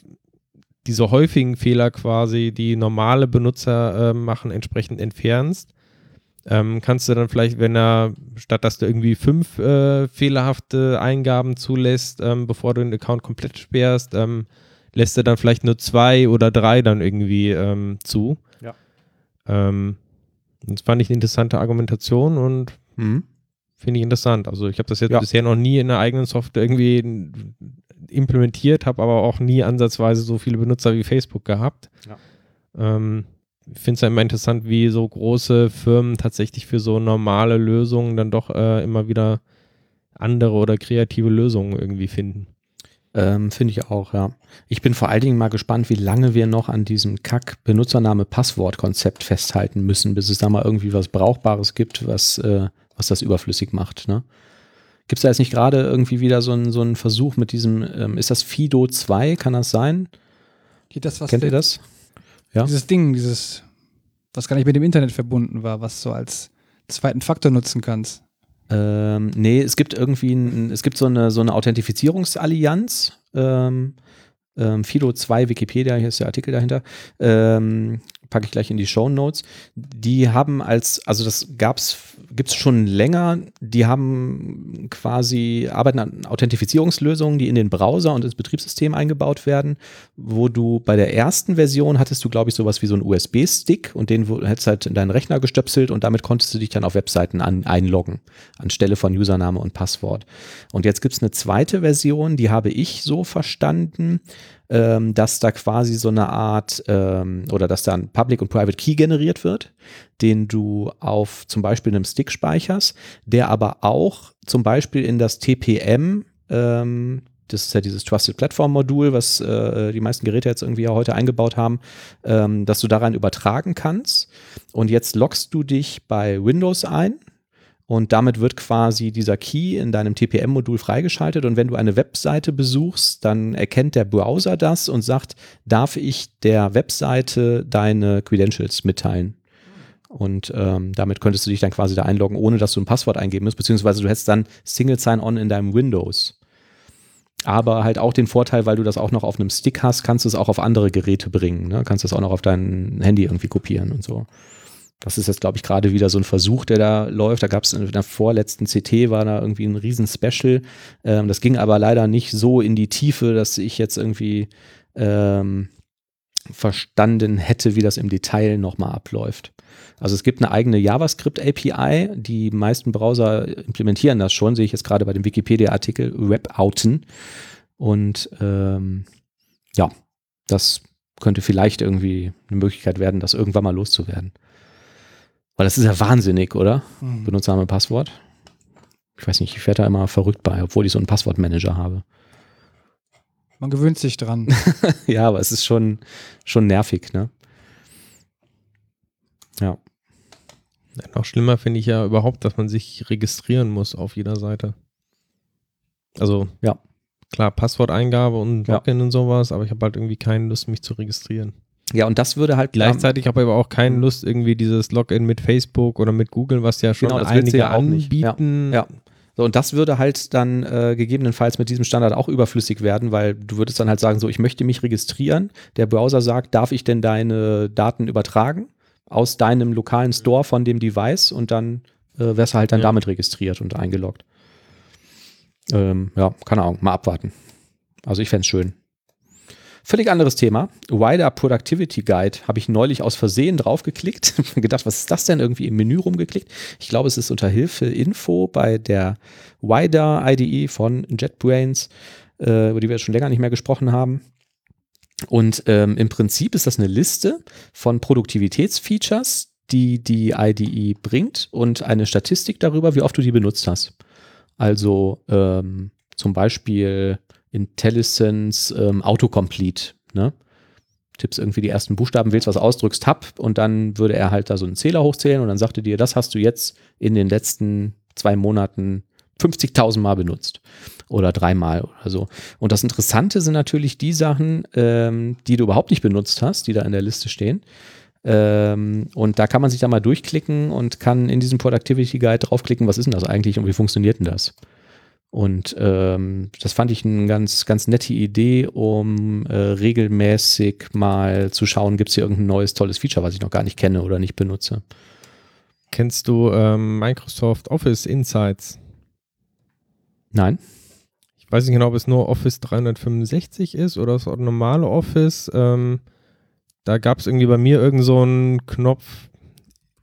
diese häufigen Fehler quasi, die normale Benutzer äh, machen, entsprechend entfernst, ähm, kannst du dann vielleicht, wenn er, statt dass du irgendwie fünf äh, fehlerhafte Eingaben zulässt, ähm, bevor du den Account komplett sperrst, ähm, lässt er dann vielleicht nur zwei oder drei dann irgendwie ähm, zu. Ja. Ähm, das fand ich eine interessante Argumentation und Mhm. Finde ich interessant. Also ich habe das jetzt Ja. bisher noch nie in der eigenen Software irgendwie implementiert, habe aber auch nie ansatzweise so viele Benutzer wie Facebook gehabt. Ja. Ähm, ich finde es ja immer interessant, wie so große Firmen tatsächlich für so normale Lösungen dann doch äh, immer wieder andere oder kreative Lösungen irgendwie finden. Ähm, Finde ich auch, ja. Ich bin vor allen Dingen mal gespannt, wie lange wir noch an diesem Kack-Benutzername-Passwort-Konzept festhalten müssen, bis es da mal irgendwie was Brauchbares gibt, was, äh, was das überflüssig macht. Ne? Gibt es da jetzt nicht gerade irgendwie wieder so einen so einen Versuch mit diesem, ähm, ist das Fido 2, kann das sein? Geht das was? Kennt ihr das? Ja. Dieses Ding, dieses, was gar nicht mit dem Internet verbunden war, was du als zweiten Faktor nutzen kannst. Ähm, nee, es gibt irgendwie, ein, es gibt so eine, so eine Authentifizierungsallianz. Ähm, ähm, Fido 2 Wikipedia, hier ist der Artikel dahinter. Ähm, packe ich gleich in die Show Notes. Die haben als, also das gab's, gibt's schon länger, die haben quasi, arbeiten an Authentifizierungslösungen, die in den Browser und ins Betriebssystem eingebaut werden, wo du bei der ersten Version hattest du, glaube ich, sowas wie so einen USB-Stick und den hättest halt in deinen Rechner gestöpselt und damit konntest du dich dann auf Webseiten an, einloggen, anstelle von Username und Passwort. Und jetzt gibt's eine zweite Version, die habe ich so verstanden, ähm, dass da quasi so eine Art ähm, oder dass da ein Public und Private Key generiert wird, den du auf zum Beispiel einem Stick speicherst, der aber auch zum Beispiel in das TPM, ähm, das ist ja dieses Trusted Platform Modul, was äh, die meisten Geräte jetzt irgendwie ja heute eingebaut haben, ähm, dass du daran übertragen kannst. Und jetzt loggst du dich bei Windows ein und damit wird quasi dieser Key in deinem TPM-Modul freigeschaltet. Und wenn du eine Webseite besuchst, dann erkennt der Browser das und sagt, darf ich der Webseite deine Credentials mitteilen? Und ähm, damit könntest du dich dann quasi da einloggen, ohne dass du ein Passwort eingeben musst, beziehungsweise du hättest dann Single Sign-On in deinem Windows. Aber halt auch den Vorteil, weil du das auch noch auf einem Stick hast, kannst du es auch auf andere Geräte bringen. Ne? Kannst du es auch noch auf dein Handy irgendwie kopieren und so. Das ist jetzt, glaube ich, gerade wieder so ein Versuch, der da läuft. Da gab es in der vorletzten CT, war da irgendwie ein Riesen-Special. Ähm, das ging aber leider nicht so in die Tiefe, dass ich jetzt irgendwie ähm, verstanden hätte, wie das im Detail nochmal abläuft. Also es gibt eine eigene JavaScript-API. Die meisten Browser implementieren das schon, sehe ich jetzt gerade bei dem Wikipedia-Artikel Web-Outen. Und ähm, ja, das könnte vielleicht irgendwie eine Möglichkeit werden, das irgendwann mal loszuwerden. Weil das ist ja wahnsinnig, oder? Mhm. Benutzername, Passwort. Ich weiß nicht, ich werde da immer verrückt bei, obwohl ich so einen Passwortmanager habe. Man gewöhnt sich dran. ja, aber es ist schon, schon nervig, ne? Ja. Ja, noch schlimmer finde ich ja überhaupt, dass man sich registrieren muss auf jeder Seite. Also, Ja. klar, Passworteingabe und Ja. Login und sowas, aber ich habe halt irgendwie keine Lust, mich zu registrieren. Ja, und das würde halt Gleichzeitig habe ich aber auch keine Lust, irgendwie dieses Login mit Facebook oder mit Google, was ja schon Genau, einige ja nicht. Ja, anbieten. ja. So, und das würde halt dann äh, gegebenenfalls mit diesem Standard auch überflüssig werden, weil du würdest dann halt sagen, so, ich möchte mich registrieren. Der Browser sagt, darf ich denn deine Daten übertragen aus deinem lokalen Store von dem Device und dann äh, wärst du halt dann Ja. damit registriert und eingeloggt. Ähm, ja, keine Ahnung, mal abwarten. Also ich fände es schön. Völlig anderes Thema. Wider Productivity Guide habe ich neulich aus Versehen draufgeklickt. Gedacht, was ist das denn? Irgendwie im Menü rumgeklickt. Ich glaube, es ist unter Hilfe Info bei der Wider IDE von JetBrains, äh, über die wir schon länger nicht mehr gesprochen haben. Und ähm, im Prinzip ist das eine Liste von Produktivitätsfeatures, die die IDE bringt und eine Statistik darüber, wie oft du die benutzt hast. Also ähm, zum Beispiel IntelliSense ähm, Autocomplete. Ne? Tippst irgendwie die ersten Buchstaben, wählst was aus, drückst Tab und dann würde er halt da so einen Zähler hochzählen und dann sagte dir, das hast du jetzt in den letzten zwei Monaten 50.000 Mal benutzt oder dreimal oder so. Und das Interessante sind natürlich die Sachen, ähm, die du überhaupt nicht benutzt hast, die da in der Liste stehen. Ähm, und da kann man sich da mal durchklicken und kann in diesem Productivity Guide draufklicken, was ist denn das eigentlich und wie funktioniert denn das? Und ähm, das fand ich eine ganz, ganz nette Idee, um äh, regelmäßig mal zu schauen, gibt es hier irgendein neues, tolles Feature, was ich noch gar nicht kenne oder nicht benutze. Kennst du ähm, Microsoft Office Insights? Nein? Ich weiß nicht genau, ob es nur Office 365 ist oder das normale Office. Ähm, da gab es irgendwie bei mir irgend so einen Knopf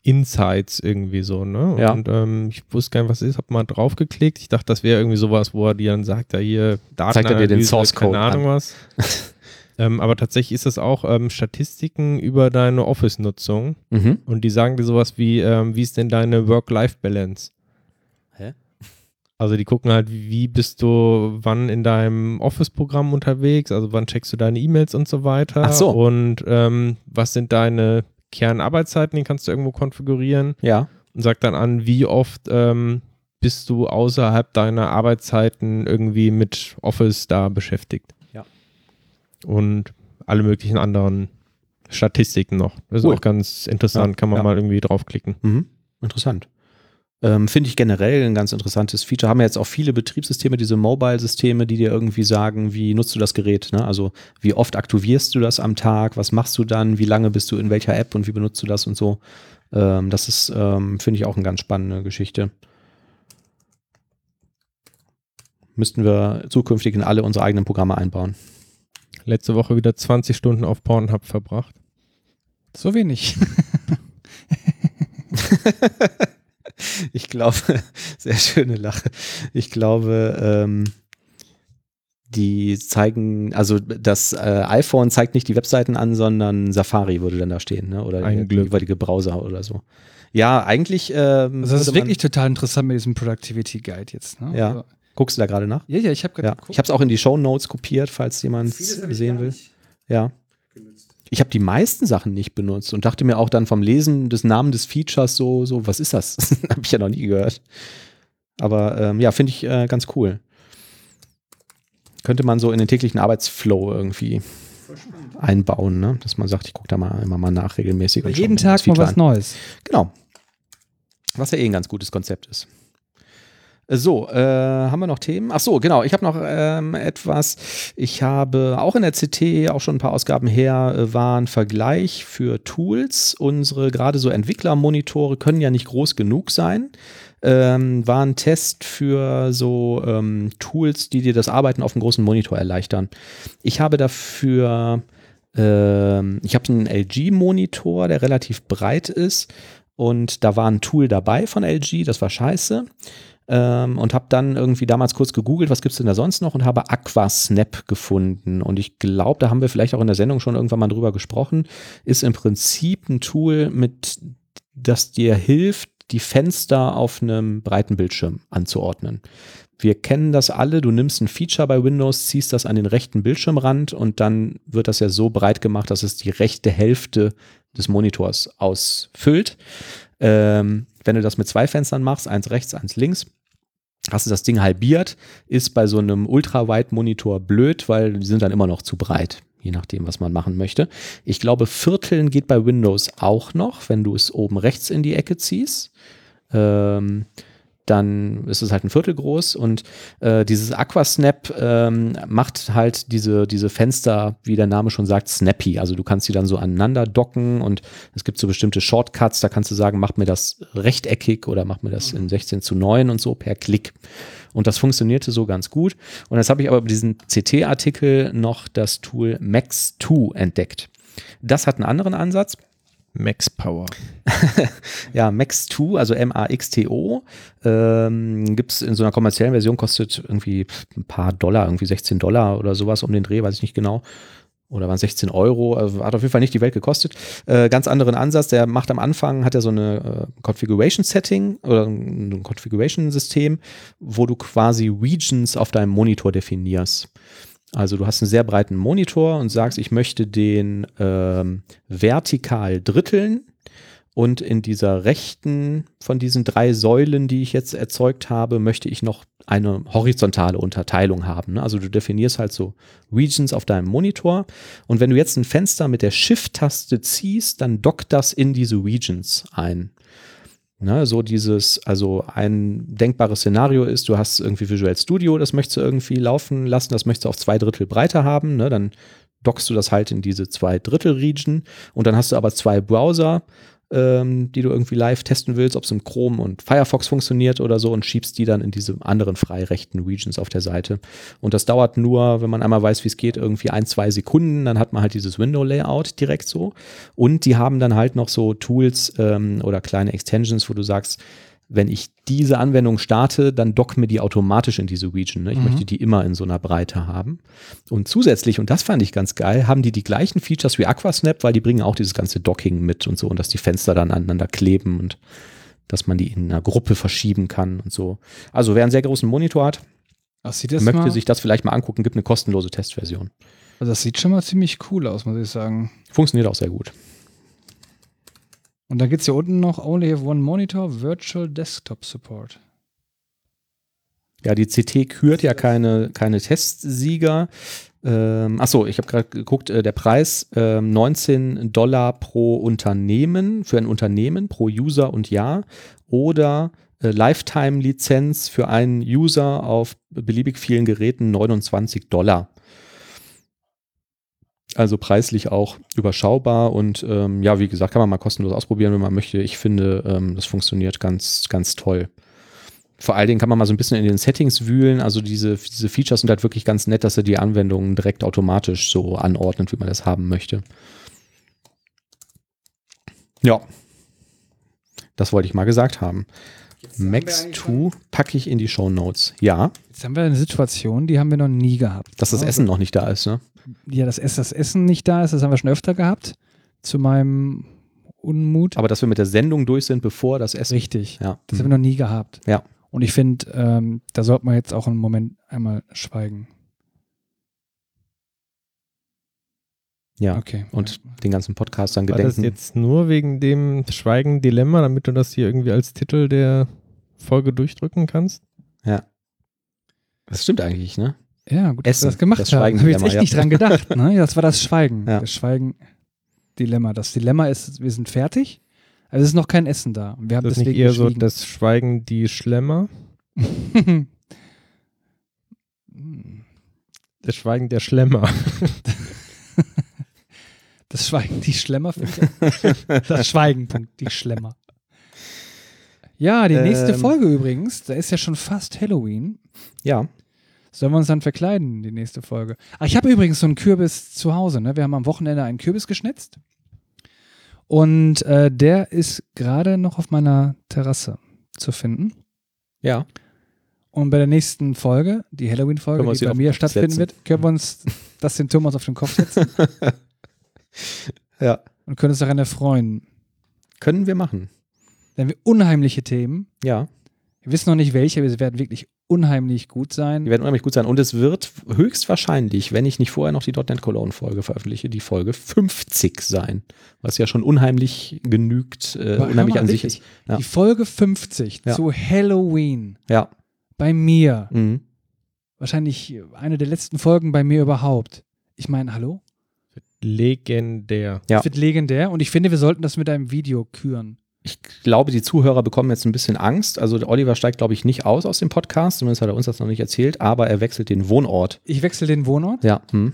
Insights irgendwie so, ne? Ja. Und ähm, ich wusste gar nicht, was es ist, hab mal draufgeklickt. Ich dachte, das wäre irgendwie sowas, wo er dir dann sagt, ja hier Zeigt er dir den Source Code keine Ahnung was. ähm, aber tatsächlich ist das auch ähm, Statistiken über deine Office-Nutzung Mhm. und die sagen dir sowas wie, ähm, wie ist denn deine Work-Life-Balance? Hä? Also die gucken halt, wie bist du wann in deinem Office-Programm unterwegs, also wann checkst du deine E-Mails und so weiter. Ach so. Und ähm, was sind deine Kernarbeitszeiten, die kannst du irgendwo konfigurieren Ja. und sagt dann an, wie oft ähm, bist du außerhalb deiner Arbeitszeiten irgendwie mit Office da beschäftigt. Ja. Und alle möglichen anderen Statistiken noch. Das ist Cool. auch ganz interessant, Ja, kann man ja. mal irgendwie draufklicken. Mhm. Interessant. Ähm, Finde ich generell ein ganz interessantes Feature. Haben ja jetzt auch viele Betriebssysteme, diese Mobile-Systeme, die dir irgendwie sagen, wie nutzt du das Gerät? Ne? Also wie oft aktivierst du das am Tag? Was machst du dann? Wie lange bist du in welcher App und wie benutzt du das und so? Ähm, das ist, ähm, finde ich, auch eine ganz spannende Geschichte. Müssten wir zukünftig in alle unsere eigenen Programme einbauen. Letzte Woche wieder 20 Stunden auf Pornhub verbracht. So wenig. Ich glaube, sehr schöne Lache. Ich glaube, ähm, die zeigen, also das äh, iPhone zeigt nicht die Webseiten an, sondern Safari würde dann da stehen, ne? oder Ein der Glück. jeweilige Browser oder so. Ja, eigentlich. Ähm, Also das ist wirklich total interessant mit diesem Productivity Guide jetzt. Ne? Ja. Also, Guckst du da gerade nach? ja, ja, ich habe gerade Ja. Ich habe es auch in die Show Notes kopiert, falls jemand sehen will. Ja. Ich habe die meisten Sachen nicht benutzt und dachte mir auch dann vom Lesen des Namens des Features so, so, was ist das? habe ich ja noch nie gehört. Aber ähm, ja, finde ich äh, ganz cool. Könnte man so in den täglichen Arbeitsflow irgendwie einbauen, ne? dass man sagt, ich gucke da mal immer mal nach regelmäßig. Jeden Tag mal was an. Neues. Genau. Was ja eh ein ganz gutes Konzept ist. So, äh, haben wir noch Themen? Ach so, genau. Ich habe noch ähm, etwas. Ich habe auch in der CT, auch schon ein paar Ausgaben her, äh, war ein Vergleich für Tools. Unsere gerade so Entwicklermonitore können ja nicht groß genug sein. Ähm, war ein Test für so ähm, Tools, die dir das Arbeiten auf einem großen Monitor erleichtern. Ich habe dafür Ähm, ich habe einen LG-Monitor, der relativ breit ist und da war ein Tool dabei von LG, das war scheiße. Ähm, und habe dann irgendwie damals kurz gegoogelt, was gibt's denn da sonst noch und habe Aquasnap gefunden. Und ich glaube, da haben wir vielleicht auch in der Sendung schon irgendwann mal drüber gesprochen, ist im Prinzip ein Tool, mit das dir hilft, die Fenster auf einem breiten Bildschirm anzuordnen. Wir kennen das alle, du nimmst ein Feature bei Windows, ziehst das an den rechten Bildschirmrand und dann wird das ja so breit gemacht, dass es die rechte Hälfte des Monitors ausfüllt. Ähm, wenn du das mit zwei Fenstern machst, eins rechts, eins links, hast du das Ding halbiert, ist bei so einem Ultrawide-Monitor blöd, weil die sind dann immer noch zu breit, je nachdem, was man machen möchte. Ich glaube, Vierteln geht bei Windows auch noch, wenn du es oben rechts in die Ecke ziehst. Ähm, dann ist es halt ein Viertel groß und äh, dieses Aquasnap ähm, macht halt diese, diese Fenster, wie der Name schon sagt, snappy. Also du kannst sie dann so aneinander docken und es gibt so bestimmte Shortcuts, da kannst du sagen, mach mir das rechteckig oder mach mir das in 16 zu 9 und so per Klick. Und das funktionierte so ganz gut. Und jetzt habe ich aber bei diesem CT-Artikel noch das Tool Max2 entdeckt. Das hat einen anderen Ansatz. Max Power. ja, Max2, also M-A-X-T-O, ähm, gibt es in so einer kommerziellen Version, kostet irgendwie ein paar Dollar, irgendwie 16 Dollar oder sowas um den Dreh, weiß ich nicht genau. Oder waren 16 Euro, also hat auf jeden Fall nicht die Welt gekostet. Äh, ganz anderen Ansatz, der macht am Anfang, hat er so eine äh, Configuration Setting oder ein Configuration System, wo du quasi Regions auf deinem Monitor definierst. Also du hast einen sehr breiten Monitor und sagst, ich möchte den ähm, vertikal dritteln und in dieser rechten von diesen drei Säulen, die ich jetzt erzeugt habe, möchte ich noch eine horizontale Unterteilung haben. Ne? Also du definierst halt so Regions auf deinem Monitor und wenn du jetzt ein Fenster mit der Shift-Taste ziehst, dann dockt das in diese Regions ein. Ne, so dieses, also ein denkbares Szenario ist, du hast irgendwie Visual Studio, das möchtest du irgendwie laufen lassen, das möchtest du auf zwei Drittel breiter haben, ne, dann dockst du das halt in diese zwei Drittel Region und dann hast du aber zwei Browser, ähm, die du irgendwie live testen willst, ob es im Chrome und Firefox funktioniert oder so und schiebst die dann in diese anderen frei rechten Regions auf der Seite. Und das dauert nur, wenn man einmal weiß, wie es geht, irgendwie ein, zwei Sekunden, dann hat man halt dieses Window-Layout direkt so. Und die haben dann halt noch so Tools ähm, oder kleine Extensions, wo du sagst, wenn ich diese Anwendung starte, dann dock mir die automatisch in diese Region. Ne? Ich mhm. möchte die immer in so einer Breite haben. Und zusätzlich, und das fand ich ganz geil, haben die die gleichen Features wie Aquasnap, weil die bringen auch dieses ganze Docking mit und so und dass die Fenster dann aneinander kleben und dass man die in einer Gruppe verschieben kann und so. Also wer einen sehr großen Monitor hat, möchte mal? sich das vielleicht mal angucken, gibt eine kostenlose Testversion. Also das sieht schon mal ziemlich cool aus, muss ich sagen. Funktioniert auch sehr gut. Und dann gibt es hier unten noch Only have one monitor, Virtual Desktop Support. Ja, die CT kürt ja keine, keine Testsieger. Ähm, achso, ich habe gerade geguckt, äh, der Preis äh, 19 Dollar pro Unternehmen, für ein Unternehmen, pro User und Jahr. Oder äh, Lifetime-Lizenz für einen User auf beliebig vielen Geräten 29 Dollar. Also preislich auch überschaubar und ähm, ja, wie gesagt, kann man mal kostenlos ausprobieren, wenn man möchte. Ich finde, ähm, das funktioniert ganz, ganz toll. Vor allen Dingen kann man mal so ein bisschen in den Settings wühlen. Also diese, diese Features sind halt wirklich ganz nett, dass er die Anwendungen direkt automatisch so anordnet, wie man das haben möchte. Ja. Das wollte ich mal gesagt haben. Max 2 packe ich in die Show Notes. Ja. Jetzt haben wir eine Situation, die haben wir noch nie gehabt. Dass das Essen noch nicht da ist, ne? Ja, dass das Essen nicht da ist, das haben wir schon öfter gehabt. Zu meinem Unmut. Aber dass wir mit der Sendung durch sind, bevor das Essen. Richtig. Ja. Das haben wir noch nie gehabt. Ja. Und ich finde, ähm, da sollte man jetzt auch einen Moment einmal schweigen. Ja, okay. Und den ganzen Podcast dann gedenken. War das jetzt nur wegen dem Schweigen-Dilemma, damit du das hier irgendwie als Titel der Folge durchdrücken kannst? Ja. Das stimmt eigentlich, ne? Ja, gut, dass wir das gemacht das haben. Habe ich jetzt echt ja. nicht dran gedacht. Ne? Das war das Schweigen. Ja. Das Schweigen-Dilemma. Das Dilemma ist, wir sind fertig, also es ist noch kein Essen da. Wir haben das ist nicht eher so das Schweigen die Schlemmer? das Schweigen der Schlemmer. Das Schweigen, die Schlemmer. Das Schweigen, die Schlemmer. Ja, die nächste ähm, Folge übrigens, da ist ja schon fast Halloween. Ja. Sollen wir uns dann verkleiden, die nächste Folge? Ach, ich habe übrigens so einen Kürbis zu Hause. Ne? Wir haben am Wochenende einen Kürbis geschnitzt. Und äh, der ist gerade noch auf meiner Terrasse zu finden. Ja. Und bei der nächsten Folge, die Halloween-Folge, die bei mir stattfinden setzen? wird, können wir uns das den Thomas auf den Kopf setzen Ja. und können uns daran erfreuen. Können wir machen. Dann haben wir unheimliche Themen. Ja. Wir wissen noch nicht welche, aber sie werden wirklich unheimlich gut sein. Die werden unheimlich gut sein. Und es wird höchstwahrscheinlich, wenn ich nicht vorher noch die .NET Cologne Folge veröffentliche, die Folge 50 sein. Was ja schon unheimlich genügt, äh, unheimlich an sich wirklich, ist. Ja. Die Folge 50 Ja. zu Halloween Ja. bei mir. Mhm. Wahrscheinlich eine der letzten Folgen bei mir überhaupt. Ich meine, hallo? Legendär. Ja. Das wird legendär und ich finde, wir sollten das mit einem Video küren. Ich glaube, die Zuhörer bekommen jetzt ein bisschen Angst. Also Oliver steigt, glaube ich, nicht aus aus dem Podcast, zumindest hat er uns das noch nicht erzählt, aber er wechselt den Wohnort. Ich wechsle den Wohnort. Ja, hm,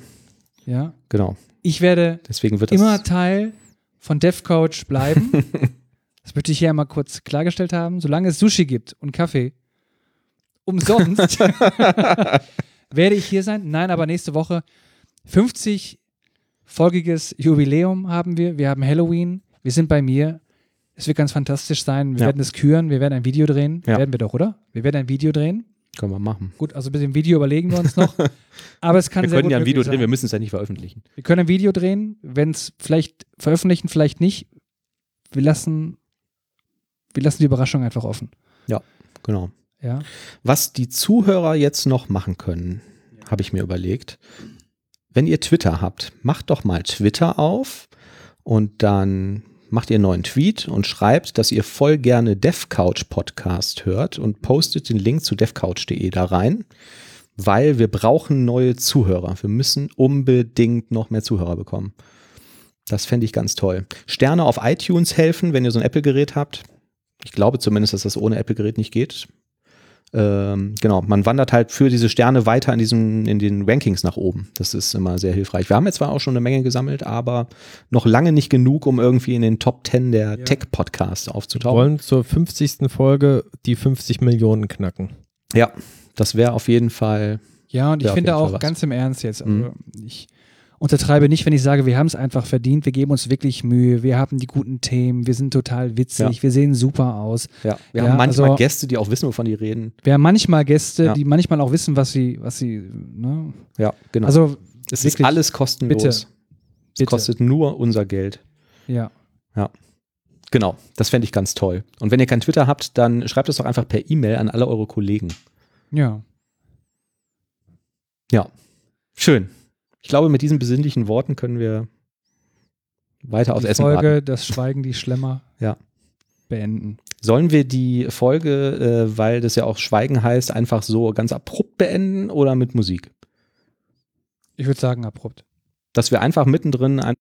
Ja. genau. Ich werde Deswegen wird das. immer Teil von DevCoach bleiben. das möchte ich hier einmal kurz klargestellt haben. Solange es Sushi gibt und Kaffee, umsonst, werde ich hier sein. Nein, aber nächste Woche 50-folgiges Jubiläum haben wir. Wir haben Halloween. Wir sind bei mir. Es wird ganz fantastisch sein. Wir Ja. werden es küren. Wir werden ein Video drehen. Ja. Werden wir doch, oder? Wir werden ein Video drehen. Können wir machen. Gut, also mit dem Video überlegen wir uns noch. Aber es kann Wir sehr können gut ja ein Video sein. drehen, wir müssen es ja nicht veröffentlichen. Wir können ein Video drehen, wenn es vielleicht veröffentlichen, vielleicht nicht. Wir lassen, wir lassen die Überraschung einfach offen. Genau. Ja. Was die Zuhörer jetzt noch machen können, habe ich mir überlegt. Wenn ihr Twitter habt, macht doch mal Twitter auf und dann macht ihr einen neuen Tweet und schreibt, dass ihr voll gerne DevCouch Podcast hört und postet den Link zu devcouch.de da rein, weil wir brauchen neue Zuhörer. Wir müssen unbedingt noch mehr Zuhörer bekommen. Das fände ich ganz toll. Sterne auf iTunes helfen, wenn ihr so ein Apple-Gerät habt. Ich glaube zumindest, dass das ohne Apple-Gerät nicht geht. Ähm, genau, man wandert halt für diese Sterne weiter in, diesem, in den Rankings nach oben. Das ist immer sehr hilfreich. Wir haben jetzt zwar auch schon eine Menge gesammelt, aber noch lange nicht genug, um irgendwie in den Top 10 der Ja. Tech-Podcasts Wir aufzutauchen. wollen zur 50. Folge die 50 Millionen knacken. Ja, das wäre auf jeden Fall. Ja, und ich finde auch was. ganz im Ernst jetzt, Mhm. also ich untertreibe nicht, wenn ich sage, wir haben es einfach verdient, wir geben uns wirklich Mühe, wir haben die guten Themen, wir sind total witzig, Ja. wir sehen super aus. Ja, wir Ja, haben manchmal also- Gäste, die auch wissen, wovon die reden. Wir haben manchmal Gäste, Ja. die manchmal auch wissen, was sie, was sie, ne? Ja, genau. Also, es ist alles kostenlos. bitte, Es bitte. kostet nur unser Geld. ja. Genau, das fände ich ganz toll. Und wenn ihr kein Twitter habt, dann schreibt es doch einfach per E-Mail an alle eure Kollegen. Ja. Schön. Ich glaube, mit diesen besinnlichen Worten können wir weiter aus die Essen Folge, warten. das Schweigen, die Schlemmer Ja. beenden. Sollen wir die Folge, äh, weil das ja auch Schweigen heißt, einfach so ganz abrupt beenden oder mit Musik? Ich würde sagen, abrupt. Dass wir einfach mittendrin ein